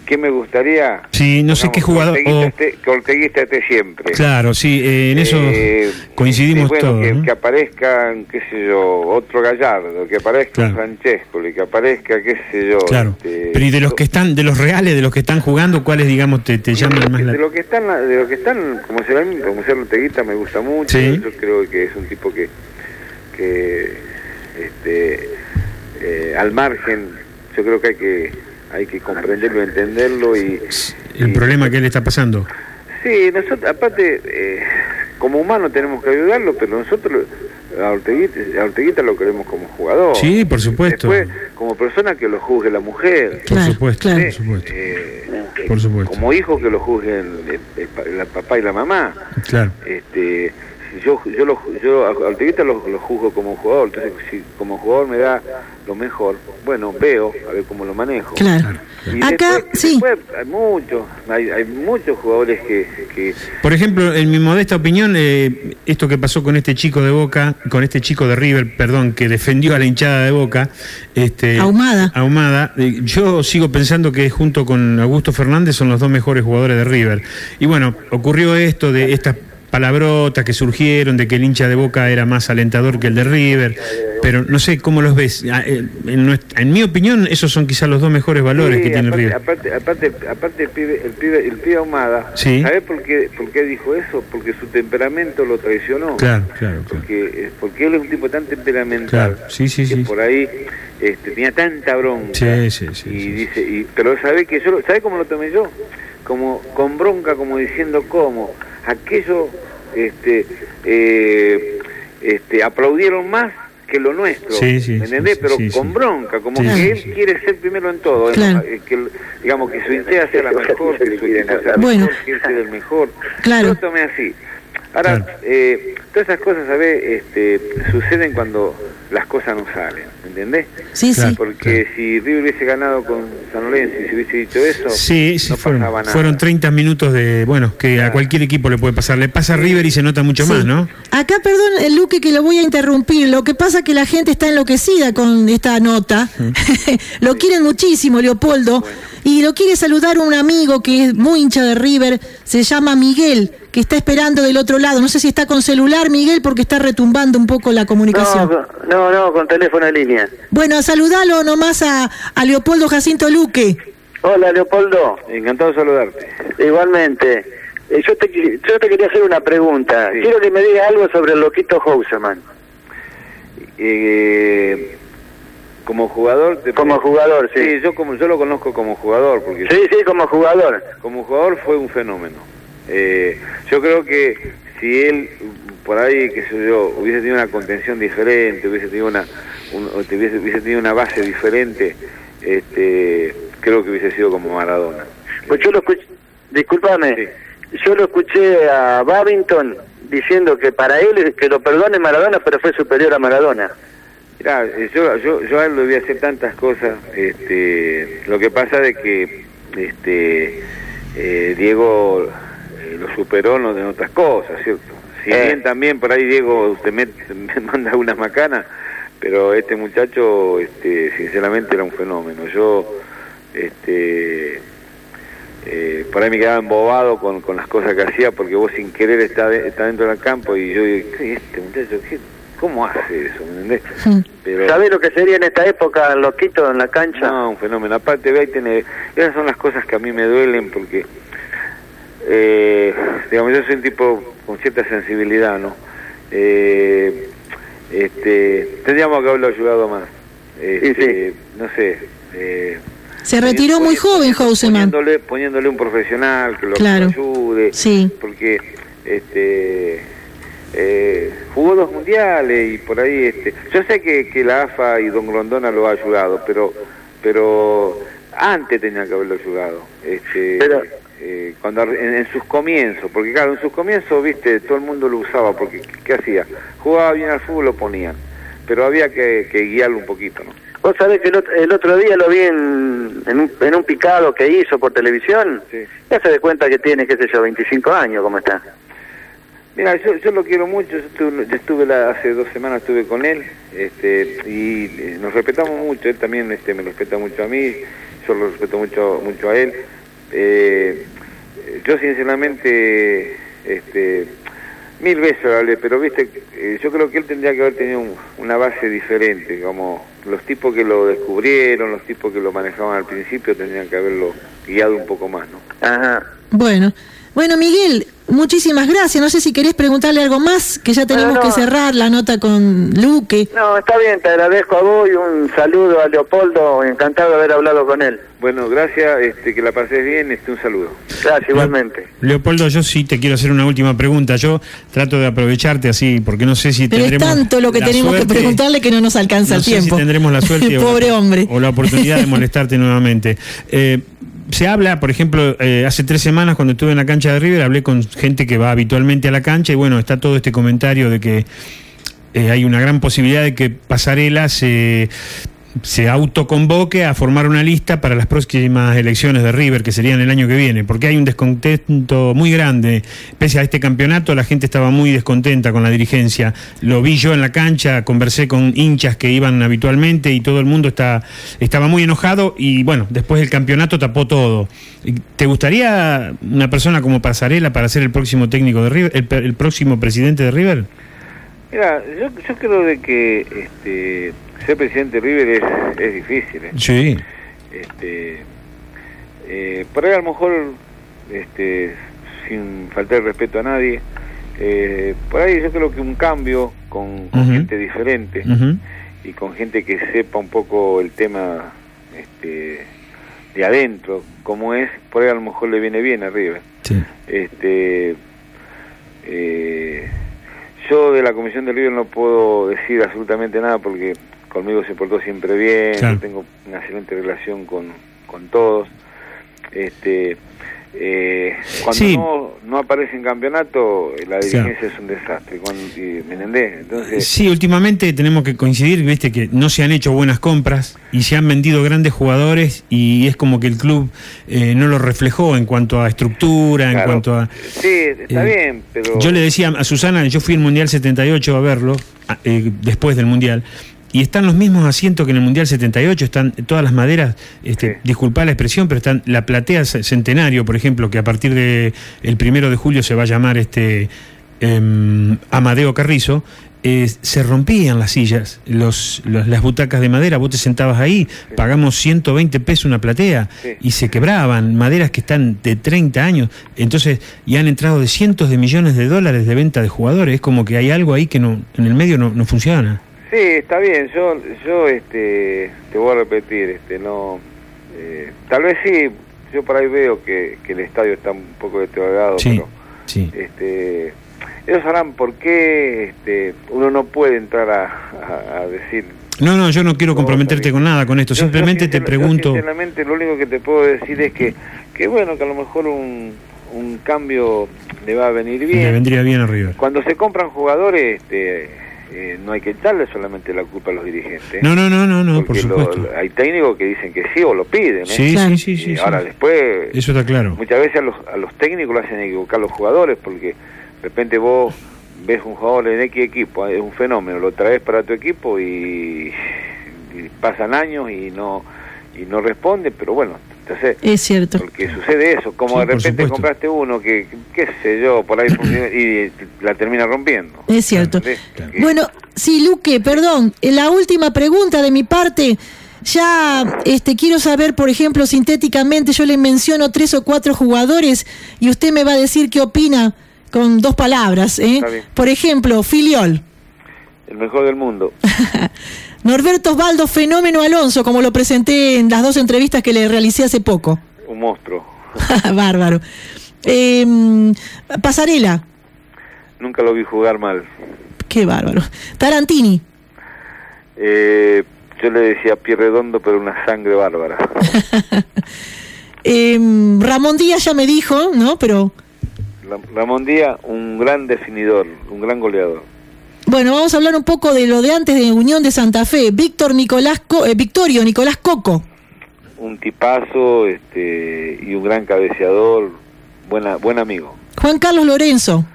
¿Qué me gustaría?
Sí, no sé qué jugador.
Que Orteguista, esté, siempre.
Claro, sí, eh, en eso eh, coincidimos todos.
Que, que, aparezcan, qué sé yo, otro Gallardo, que aparezca Francesco, que aparezca, qué sé yo.
Claro. Este, Pero y de los que están, de los reales, de los que están jugando, ¿cuáles, digamos, te, te llaman más
la... De los que están, de los que están, como se como ser Orteguista, me gusta mucho. Yo creo que es un tipo que, que este, eh, al margen, yo creo que hay que hay que comprenderlo, entenderlo y...
¿El problema que le está pasando?
Sí, nosotros, aparte, eh, como humano tenemos que ayudarlo, pero nosotros a Orteguita, a Orteguita lo queremos como jugador.
Sí, por supuesto.
Después, como persona que lo juzgue la mujer.
Por supuesto,
claro.
por supuesto.
Eh,
Por supuesto.
Como hijo que lo juzguen el, el el papá y la mamá.
Claro.
Este, yo yo lo, yo a Orteguita lo, lo juzgo como jugador, entonces si como jugador me da lo mejor, bueno, veo a ver cómo lo manejo.
Claro.
Y
Acá,
después,
sí.
después hay muchos, hay, hay muchos jugadores que, que
Por ejemplo, en mi modesta opinión, eh, esto que pasó con este chico de Boca, con este chico de River, perdón, que defendió a la hinchada de Boca, este,
Ahumada.
Ahumada, eh, yo sigo pensando que junto con Augusto Fernández son los dos mejores jugadores de River. Y bueno, ocurrió esto de estas palabrotas que surgieron de que el hincha de Boca era más alentador que el de River, pero no sé cómo los ves. Ah, eh, En, nuestra- en mi opinión, esos son quizás los dos mejores valores
Sí,
que tiene
aparte,
River.
aparte, aparte, aparte el pibe, el pibe, el pibe Ahumada,
Sí.
¿sabés por qué, por qué dijo eso? Porque su temperamento lo traicionó.
Claro, claro, claro.
Porque, eh, porque él es un tipo tan temperamental
Claro, sí, sí,
que
sí.
por ahí este, tenía tanta bronca.
Sí, sí, sí,
Y dice, y, pero sabe que yo, ¿sabe cómo lo tomé yo? Como con bronca, como diciendo cómo aquello, este, eh, este, aplaudieron más que lo nuestro,
Sí, sí,
¿me entendés?
sí,
pero
sí,
con
sí.
bronca, como
Sí,
que
sí,
él
sí.
quiere ser primero en todo.
Claro.
Eh, que, el- digamos que su idea sea la mejor, que su equipo sea
Bueno.
mejor, que él sea el mejor.
Claro.
Yo tomé así. Ahora,
Claro.
eh, todas esas cosas, ¿sabes? Este, suceden cuando las cosas no salen, ¿entendés?
Sí,
Claro.
sí.
Porque si River hubiese ganado con San Lorenzo y si hubiese dicho eso,
Sí, sí,
no
fueron,
pasaba nada.
fueron 30 minutos de, bueno, que a cualquier equipo le puede pasar. Le pasa a River y se nota mucho
Sí.
más, ¿no?
Acá, perdón, eh, Luque, que lo voy a interrumpir. Lo que pasa es que la gente está enloquecida con esta nota. lo quieren muchísimo, Leopoldo. Y lo quiere saludar un amigo que es muy hincha de River. Se llama Miguel, que está esperando del otro lado. No sé si está con celular, Miguel, porque está retumbando un poco la comunicación.
No, no, no, con teléfono en línea.
Bueno, saludalo nomás a, a Leopoldo Jacinto Luque.
Hola, Leopoldo.
Encantado de saludarte.
Igualmente. Eh, yo, te, yo te quería hacer una pregunta.
Sí.
Quiero que me digas algo sobre el loquito Houseman.
Eh, como jugador... te-
Como jugador, sí.
yo, como, yo lo conozco como jugador, porque
Sí, sí, como jugador.
como jugador fue un fenómeno. Eh, yo creo que si él, por ahí, qué sé yo, hubiese tenido una contención diferente, hubiese tenido una, un- hubiese, hubiese tenido una base diferente, este, creo que hubiese sido como Maradona.
Pues yo lo escuché, discúlpame, yo lo escuché a Babington diciendo que para él, que lo perdone Maradona, pero fue superior a Maradona.
Mirá, eh, yo, yo, yo a él le voy a hacer tantas cosas, este, lo que pasa de que este, eh, Diego eh, lo superó en en otras cosas, ¿cierto? Si
Eh.
bien también por ahí Diego usted me, me manda unas macanas, pero este muchacho, este, sinceramente era un fenómeno. Yo, este, eh, por ahí me quedaba embobado con, con las cosas que hacía porque vos sin querer está, de- está dentro del campo y yo digo, ¿qué este muchacho? qué- ¿Cómo hace eso? ¿Me entendés? Pero,
¿Sabés lo que sería en esta época loquito en la cancha?
no, un fenómeno. Aparte, ve, ahí tiene, esas son las cosas que a mí me duelen porque, eh, digamos, yo soy un tipo con cierta sensibilidad, ¿no? Eh, este, tendríamos que haberlo ayudado más. Este, No sé. Eh,
Se retiró muy joven, Houseman.
Poniéndole, poniéndole un profesional que lo,
Claro.
ayude.
Sí.
Porque este, eh, jugó dos mundiales y por ahí. este Yo sé que, que la AFA y Don Grondona lo ha ayudado, pero pero antes tenía que haberlo ayudado. Este,
Pero-
eh, cuando en, en sus comienzos, porque claro, en sus comienzos, viste, todo el mundo lo usaba, porque ¿qué hacía? Jugaba bien al fútbol, lo ponían, pero había que, que guiarlo un poquito, ¿no?
Vos sabés que el otro, el otro día lo vi en, en, un, en un picado que hizo por televisión.
Sí.
Ya se da cuenta que tiene, qué sé yo, 25 años, ¿cómo está?
Mira, yo, yo lo quiero mucho, yo estuve, yo estuve la- hace dos semanas estuve con él, este, y eh, nos respetamos mucho, él también este, me respeta mucho a mí, yo lo respeto mucho, mucho a él. Eh, yo sinceramente, este, mil veces lo hablé, pero viste, eh, yo creo que él tendría que haber tenido un- una base diferente, como los tipos que lo descubrieron, los tipos que lo manejaban al principio tendrían que haberlo guiado un poco más, ¿no?
Ajá.
Bueno, bueno Miguel, Muchísimas gracias. No sé si querés preguntarle algo más, que ya tenemos
No, no.
que cerrar la nota con Luque.
No, está bien, te agradezco a vos y un saludo a Leopoldo, encantado de haber hablado con él.
Bueno, gracias, este, que la pases bien, este, un saludo.
Gracias, igualmente.
Leopoldo, yo sí te quiero hacer una última pregunta. Yo trato de aprovecharte así, porque no sé si
Pero es
tendremos
tanto lo que
la
tenemos
suerte-
que preguntarle que no nos alcanza
no
el
sé
tiempo.
si tendremos la suerte o,
Pobre hombre.
o la oportunidad de molestarte nuevamente. Eh, se habla, por ejemplo, eh, hace tres semanas cuando estuve en la cancha de River, hablé con gente que va habitualmente a la cancha y bueno, está todo este comentario de que eh, hay una gran posibilidad de que Pasarela se, se autoconvoque a formar una lista para las próximas elecciones de River, que serían el año que viene, porque hay un descontento muy grande. Pese a este campeonato, la gente estaba muy descontenta con la dirigencia. Lo vi yo en la cancha, conversé con hinchas que iban habitualmente y todo el mundo está, estaba muy enojado y bueno, después el campeonato tapó todo. ¿Te gustaría una persona como Pasarela para ser el próximo técnico de River, el, el próximo presidente de River?
Mira, yo, yo creo de que este, ser presidente de River es, es difícil. ¿eh?
Sí.
Este, eh, por ahí a lo mejor, este, sin faltar respeto a nadie, eh, por ahí yo creo que un cambio con, gente diferente y con gente que sepa un poco el tema este, de adentro, como es, por ahí a lo mejor le viene bien a River.
Sí.
Este, eh, yo de la comisión de River no puedo decir absolutamente nada porque conmigo se portó siempre bien,
Claro.
tengo una excelente relación con, con todos. Este, eh, cuando
Sí.
no, no aparece en campeonato, la
Claro.
dirigencia es un desastre. Cuando, ¿Me entendés? Entonces,
Sí, últimamente tenemos que coincidir, viste, que no se han hecho buenas compras y se han vendido grandes jugadores y es como que el club eh, no lo reflejó en cuanto a estructura, en cuanto a...
Sí, está
eh,
bien, pero...
Yo le decía a Susana, yo fui al Mundial 78 a verlo, eh, después del Mundial, y están los mismos asientos que en el Mundial 78, están todas las maderas, este,
Sí.
disculpa la expresión, pero están la platea ce- centenario, por ejemplo, que a partir de el primero de julio se va a llamar este em, Amadeo Carrizo, eh, se rompían las sillas, los, los- las butacas de madera, vos te sentabas ahí, pagamos 120 pesos una platea
Sí.
y se quebraban, maderas que están de 30 años, entonces y han entrado de cientos de millones de dólares de venta de jugadores, es como que hay algo ahí que no en el medio no, no funciona.
Sí, está bien. Yo, yo, este, te voy a repetir, este, no, eh, tal vez sí. Yo por ahí veo que, que el estadio está un poco deteriorado,
Sí,
pero,
sí.
este, ellos sabrán por qué, este, uno no puede entrar a, a- a decir.
No, no, yo no quiero comprometerte
Yo-
con nada con esto,
yo- yo
simplemente te
yo
pregunto...
sinceramente, lo único que te puedo decir es que, que bueno, que a lo mejor un, un cambio le va a venir bien.
vendría bien arriba.
Cuando se compran jugadores, este, eh, no hay que echarle solamente la culpa a los dirigentes.
No, no, no, no, no, por
Porque lo-
supuesto.
hay técnicos que dicen que sí o lo piden. ¿eh?
Sí,
Claro.
sí, sí,
Y
sí. sí.
ahora después,
Eso está claro.
muchas veces a los, a los técnicos lo hacen equivocar los jugadores porque de repente vos ves un jugador en X equipo, es un fenómeno, lo traes para tu equipo y, y pasan años y no y no responde, pero bueno, entonces
Es cierto.
porque sucede eso, como
Sí,
de repente compraste uno que, qué sé yo, por ahí funciona y la termina rompiendo.
Es cierto. Bueno, sí, Luque, perdón, eh, la última pregunta de mi parte. Ya este, quiero saber, por ejemplo, sintéticamente, yo le menciono tres o cuatro jugadores y usted me va a decir qué opina con dos palabras. ¿eh? Por ejemplo, Filiol,
el mejor del mundo.
Norberto Osvaldo, Fenómeno Alonso, como lo presenté en las dos entrevistas que le realicé hace poco.
Un monstruo.
Bárbaro. Eh, Pasarela,
Nunca lo vi jugar mal.
qué bárbaro. Tarantini,
Eh, yo le decía pie redondo, pero una sangre bárbara.
eh, Ramón Díaz ya me dijo, ¿no? Pero
Ram- Ramón Díaz, un gran definidor, un gran goleador.
Bueno, vamos a hablar un poco de lo de antes de Unión de Santa Fe. Víctor Nicolás Co- eh, Victorio Nicolás Coco.
Un tipazo este, y un gran cabeceador, buena, buen amigo.
Juan Carlos Lorenzo.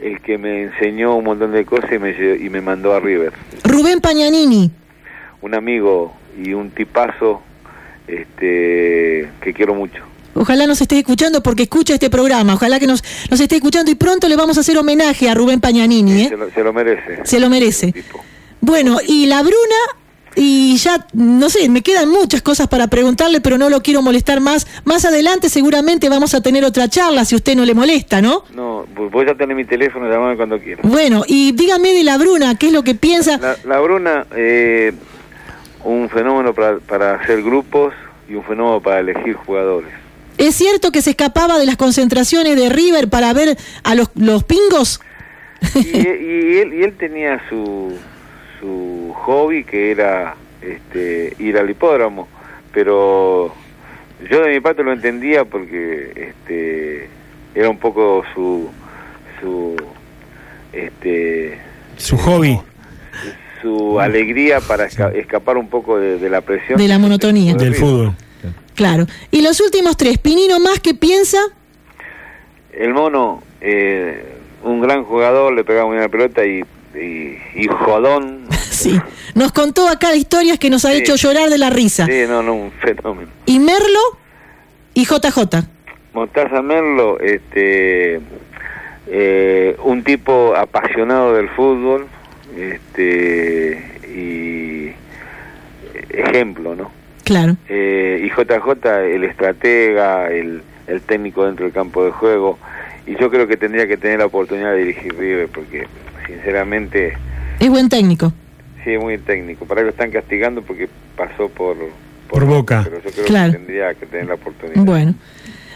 El que me enseñó un montón de cosas y me, y me mandó a River.
Rubén Pañanini.
Un amigo y un tipazo este, que quiero mucho.
Ojalá nos esté escuchando porque escucha este programa. Ojalá que nos, nos esté escuchando y pronto le vamos a hacer homenaje a Rubén Pañanini. ¿eh?
Se, lo, se lo merece.
Se lo merece. Bueno, y la Bruna Y ya, no sé, me quedan muchas cosas para preguntarle, pero no lo quiero molestar más. Más adelante seguramente vamos a tener otra charla, si usted no le molesta, ¿no?
No, vo- voy a tener mi teléfono, llamame cuando quieras.
Bueno, y dígame de la Bruna, ¿qué es lo que piensa?
La, la Bruna, eh, un fenómeno para, para hacer grupos y un fenómeno para elegir jugadores.
¿Es cierto que se escapaba de las concentraciones de River para ver a los, los pingos?
Y, y él, y él tenía su, su hobby que era este, ir al hipódromo, pero yo de mi parte lo entendía porque este, era un poco su, su, este,
Su hobby.
su alegría para esca- escapar un poco de, de la presión.
De la monotonía.
Del fútbol.
Claro. Y los últimos tres, Pinino más que piensa,
El mono, eh, un gran jugador, le pegaba muy bien la pelota y, y, y jodón.
sí, nos contó acá historias que nos ha
Sí.
hecho llorar de la risa.
Sí, no, no, un fenómeno.
Y Merlo y JJ.
Mostaza Merlo, este, eh, un tipo apasionado del fútbol, este, y ejemplo, ¿no?
Claro.
Eh, y JJ, el estratega, el, el técnico dentro del campo de juego, y yo creo que tendría que tener la oportunidad de dirigir River, porque sinceramente,
Es buen técnico.
sí, es muy técnico. Para él lo están castigando porque pasó por,
Por Boca.
Pero yo creo
Claro.
que tendría que tener la oportunidad.
Bueno.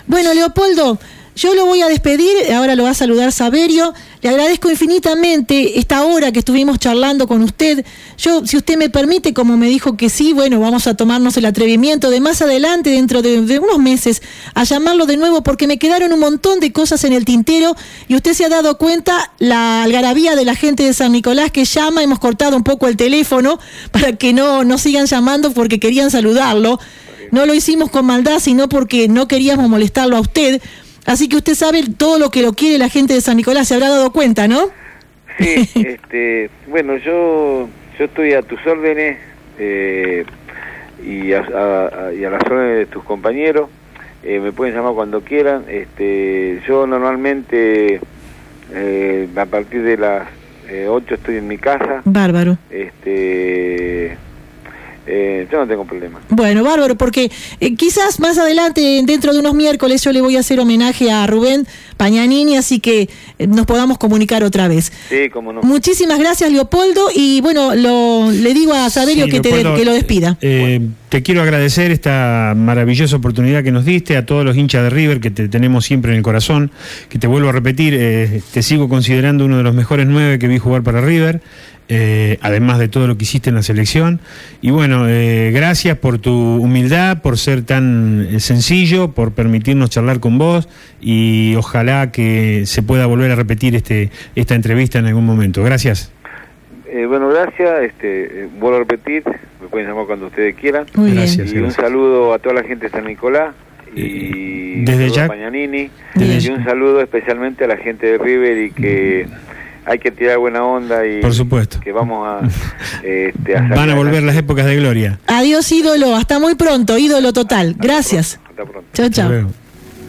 Bueno, Leopoldo, yo lo voy a despedir, ahora lo va a saludar Saberio. Le agradezco infinitamente esta hora que estuvimos charlando con usted. Yo, si usted me permite, como me dijo que sí, bueno, vamos a tomarnos el atrevimiento de más adelante, dentro de, unos meses, a llamarlo de nuevo porque me quedaron un montón de cosas en el tintero y usted se ha dado cuenta la algarabía de la gente de San Nicolás que llama, hemos cortado un poco el teléfono para que no, no sigan llamando porque querían saludarlo. No lo hicimos con maldad, sino porque no queríamos molestarlo a usted. Así que usted sabe todo lo que lo quiere la gente de San Nicolás, se habrá dado cuenta, ¿no?
Sí, este, bueno, yo, yo estoy a tus órdenes eh, y, a, a- y a las órdenes de tus compañeros. Eh, me pueden llamar cuando quieran. Este, yo normalmente eh, a partir de las eh, 8 estoy en mi casa.
Bárbaro.
Este, eh, yo no tengo problema.
Bueno, bárbaro, porque eh, quizás más adelante, dentro de unos miércoles, yo le voy a hacer homenaje a Rubén Pañanini, así que eh, nos podamos comunicar otra vez.
Sí, como no.
Muchísimas gracias, Leopoldo, y bueno, lo, le digo a Saberio
Sí,
que, te- que lo despida.
eh, Te quiero agradecer esta maravillosa oportunidad que nos diste, a todos los hinchas de River que te tenemos siempre en el corazón, que te vuelvo a repetir, eh, te sigo considerando uno de los mejores nueve que vi jugar para River. eh, además de todo lo que hiciste en la selección. Y bueno, eh, gracias por tu humildad, por ser tan sencillo, por permitirnos charlar con vos y ojalá que se pueda volver a repetir este, esta entrevista en algún momento. Gracias.
Eh, bueno, gracias. Este, eh, vuelvo a repetir, me pueden llamar cuando ustedes quieran.
Muy
gracias.
Y un saludo a toda la gente de San Nicolás y
Desde ya-
a Pañanini
Desde
y un saludo especialmente a la gente de River y que hay que tirar buena onda y
Por supuesto.
que vamos a, este, a
Van a volver las épocas de gloria.
Adiós, ídolo, hasta muy pronto, ídolo total. Gracias.
Hasta pronto.
Chao, chao.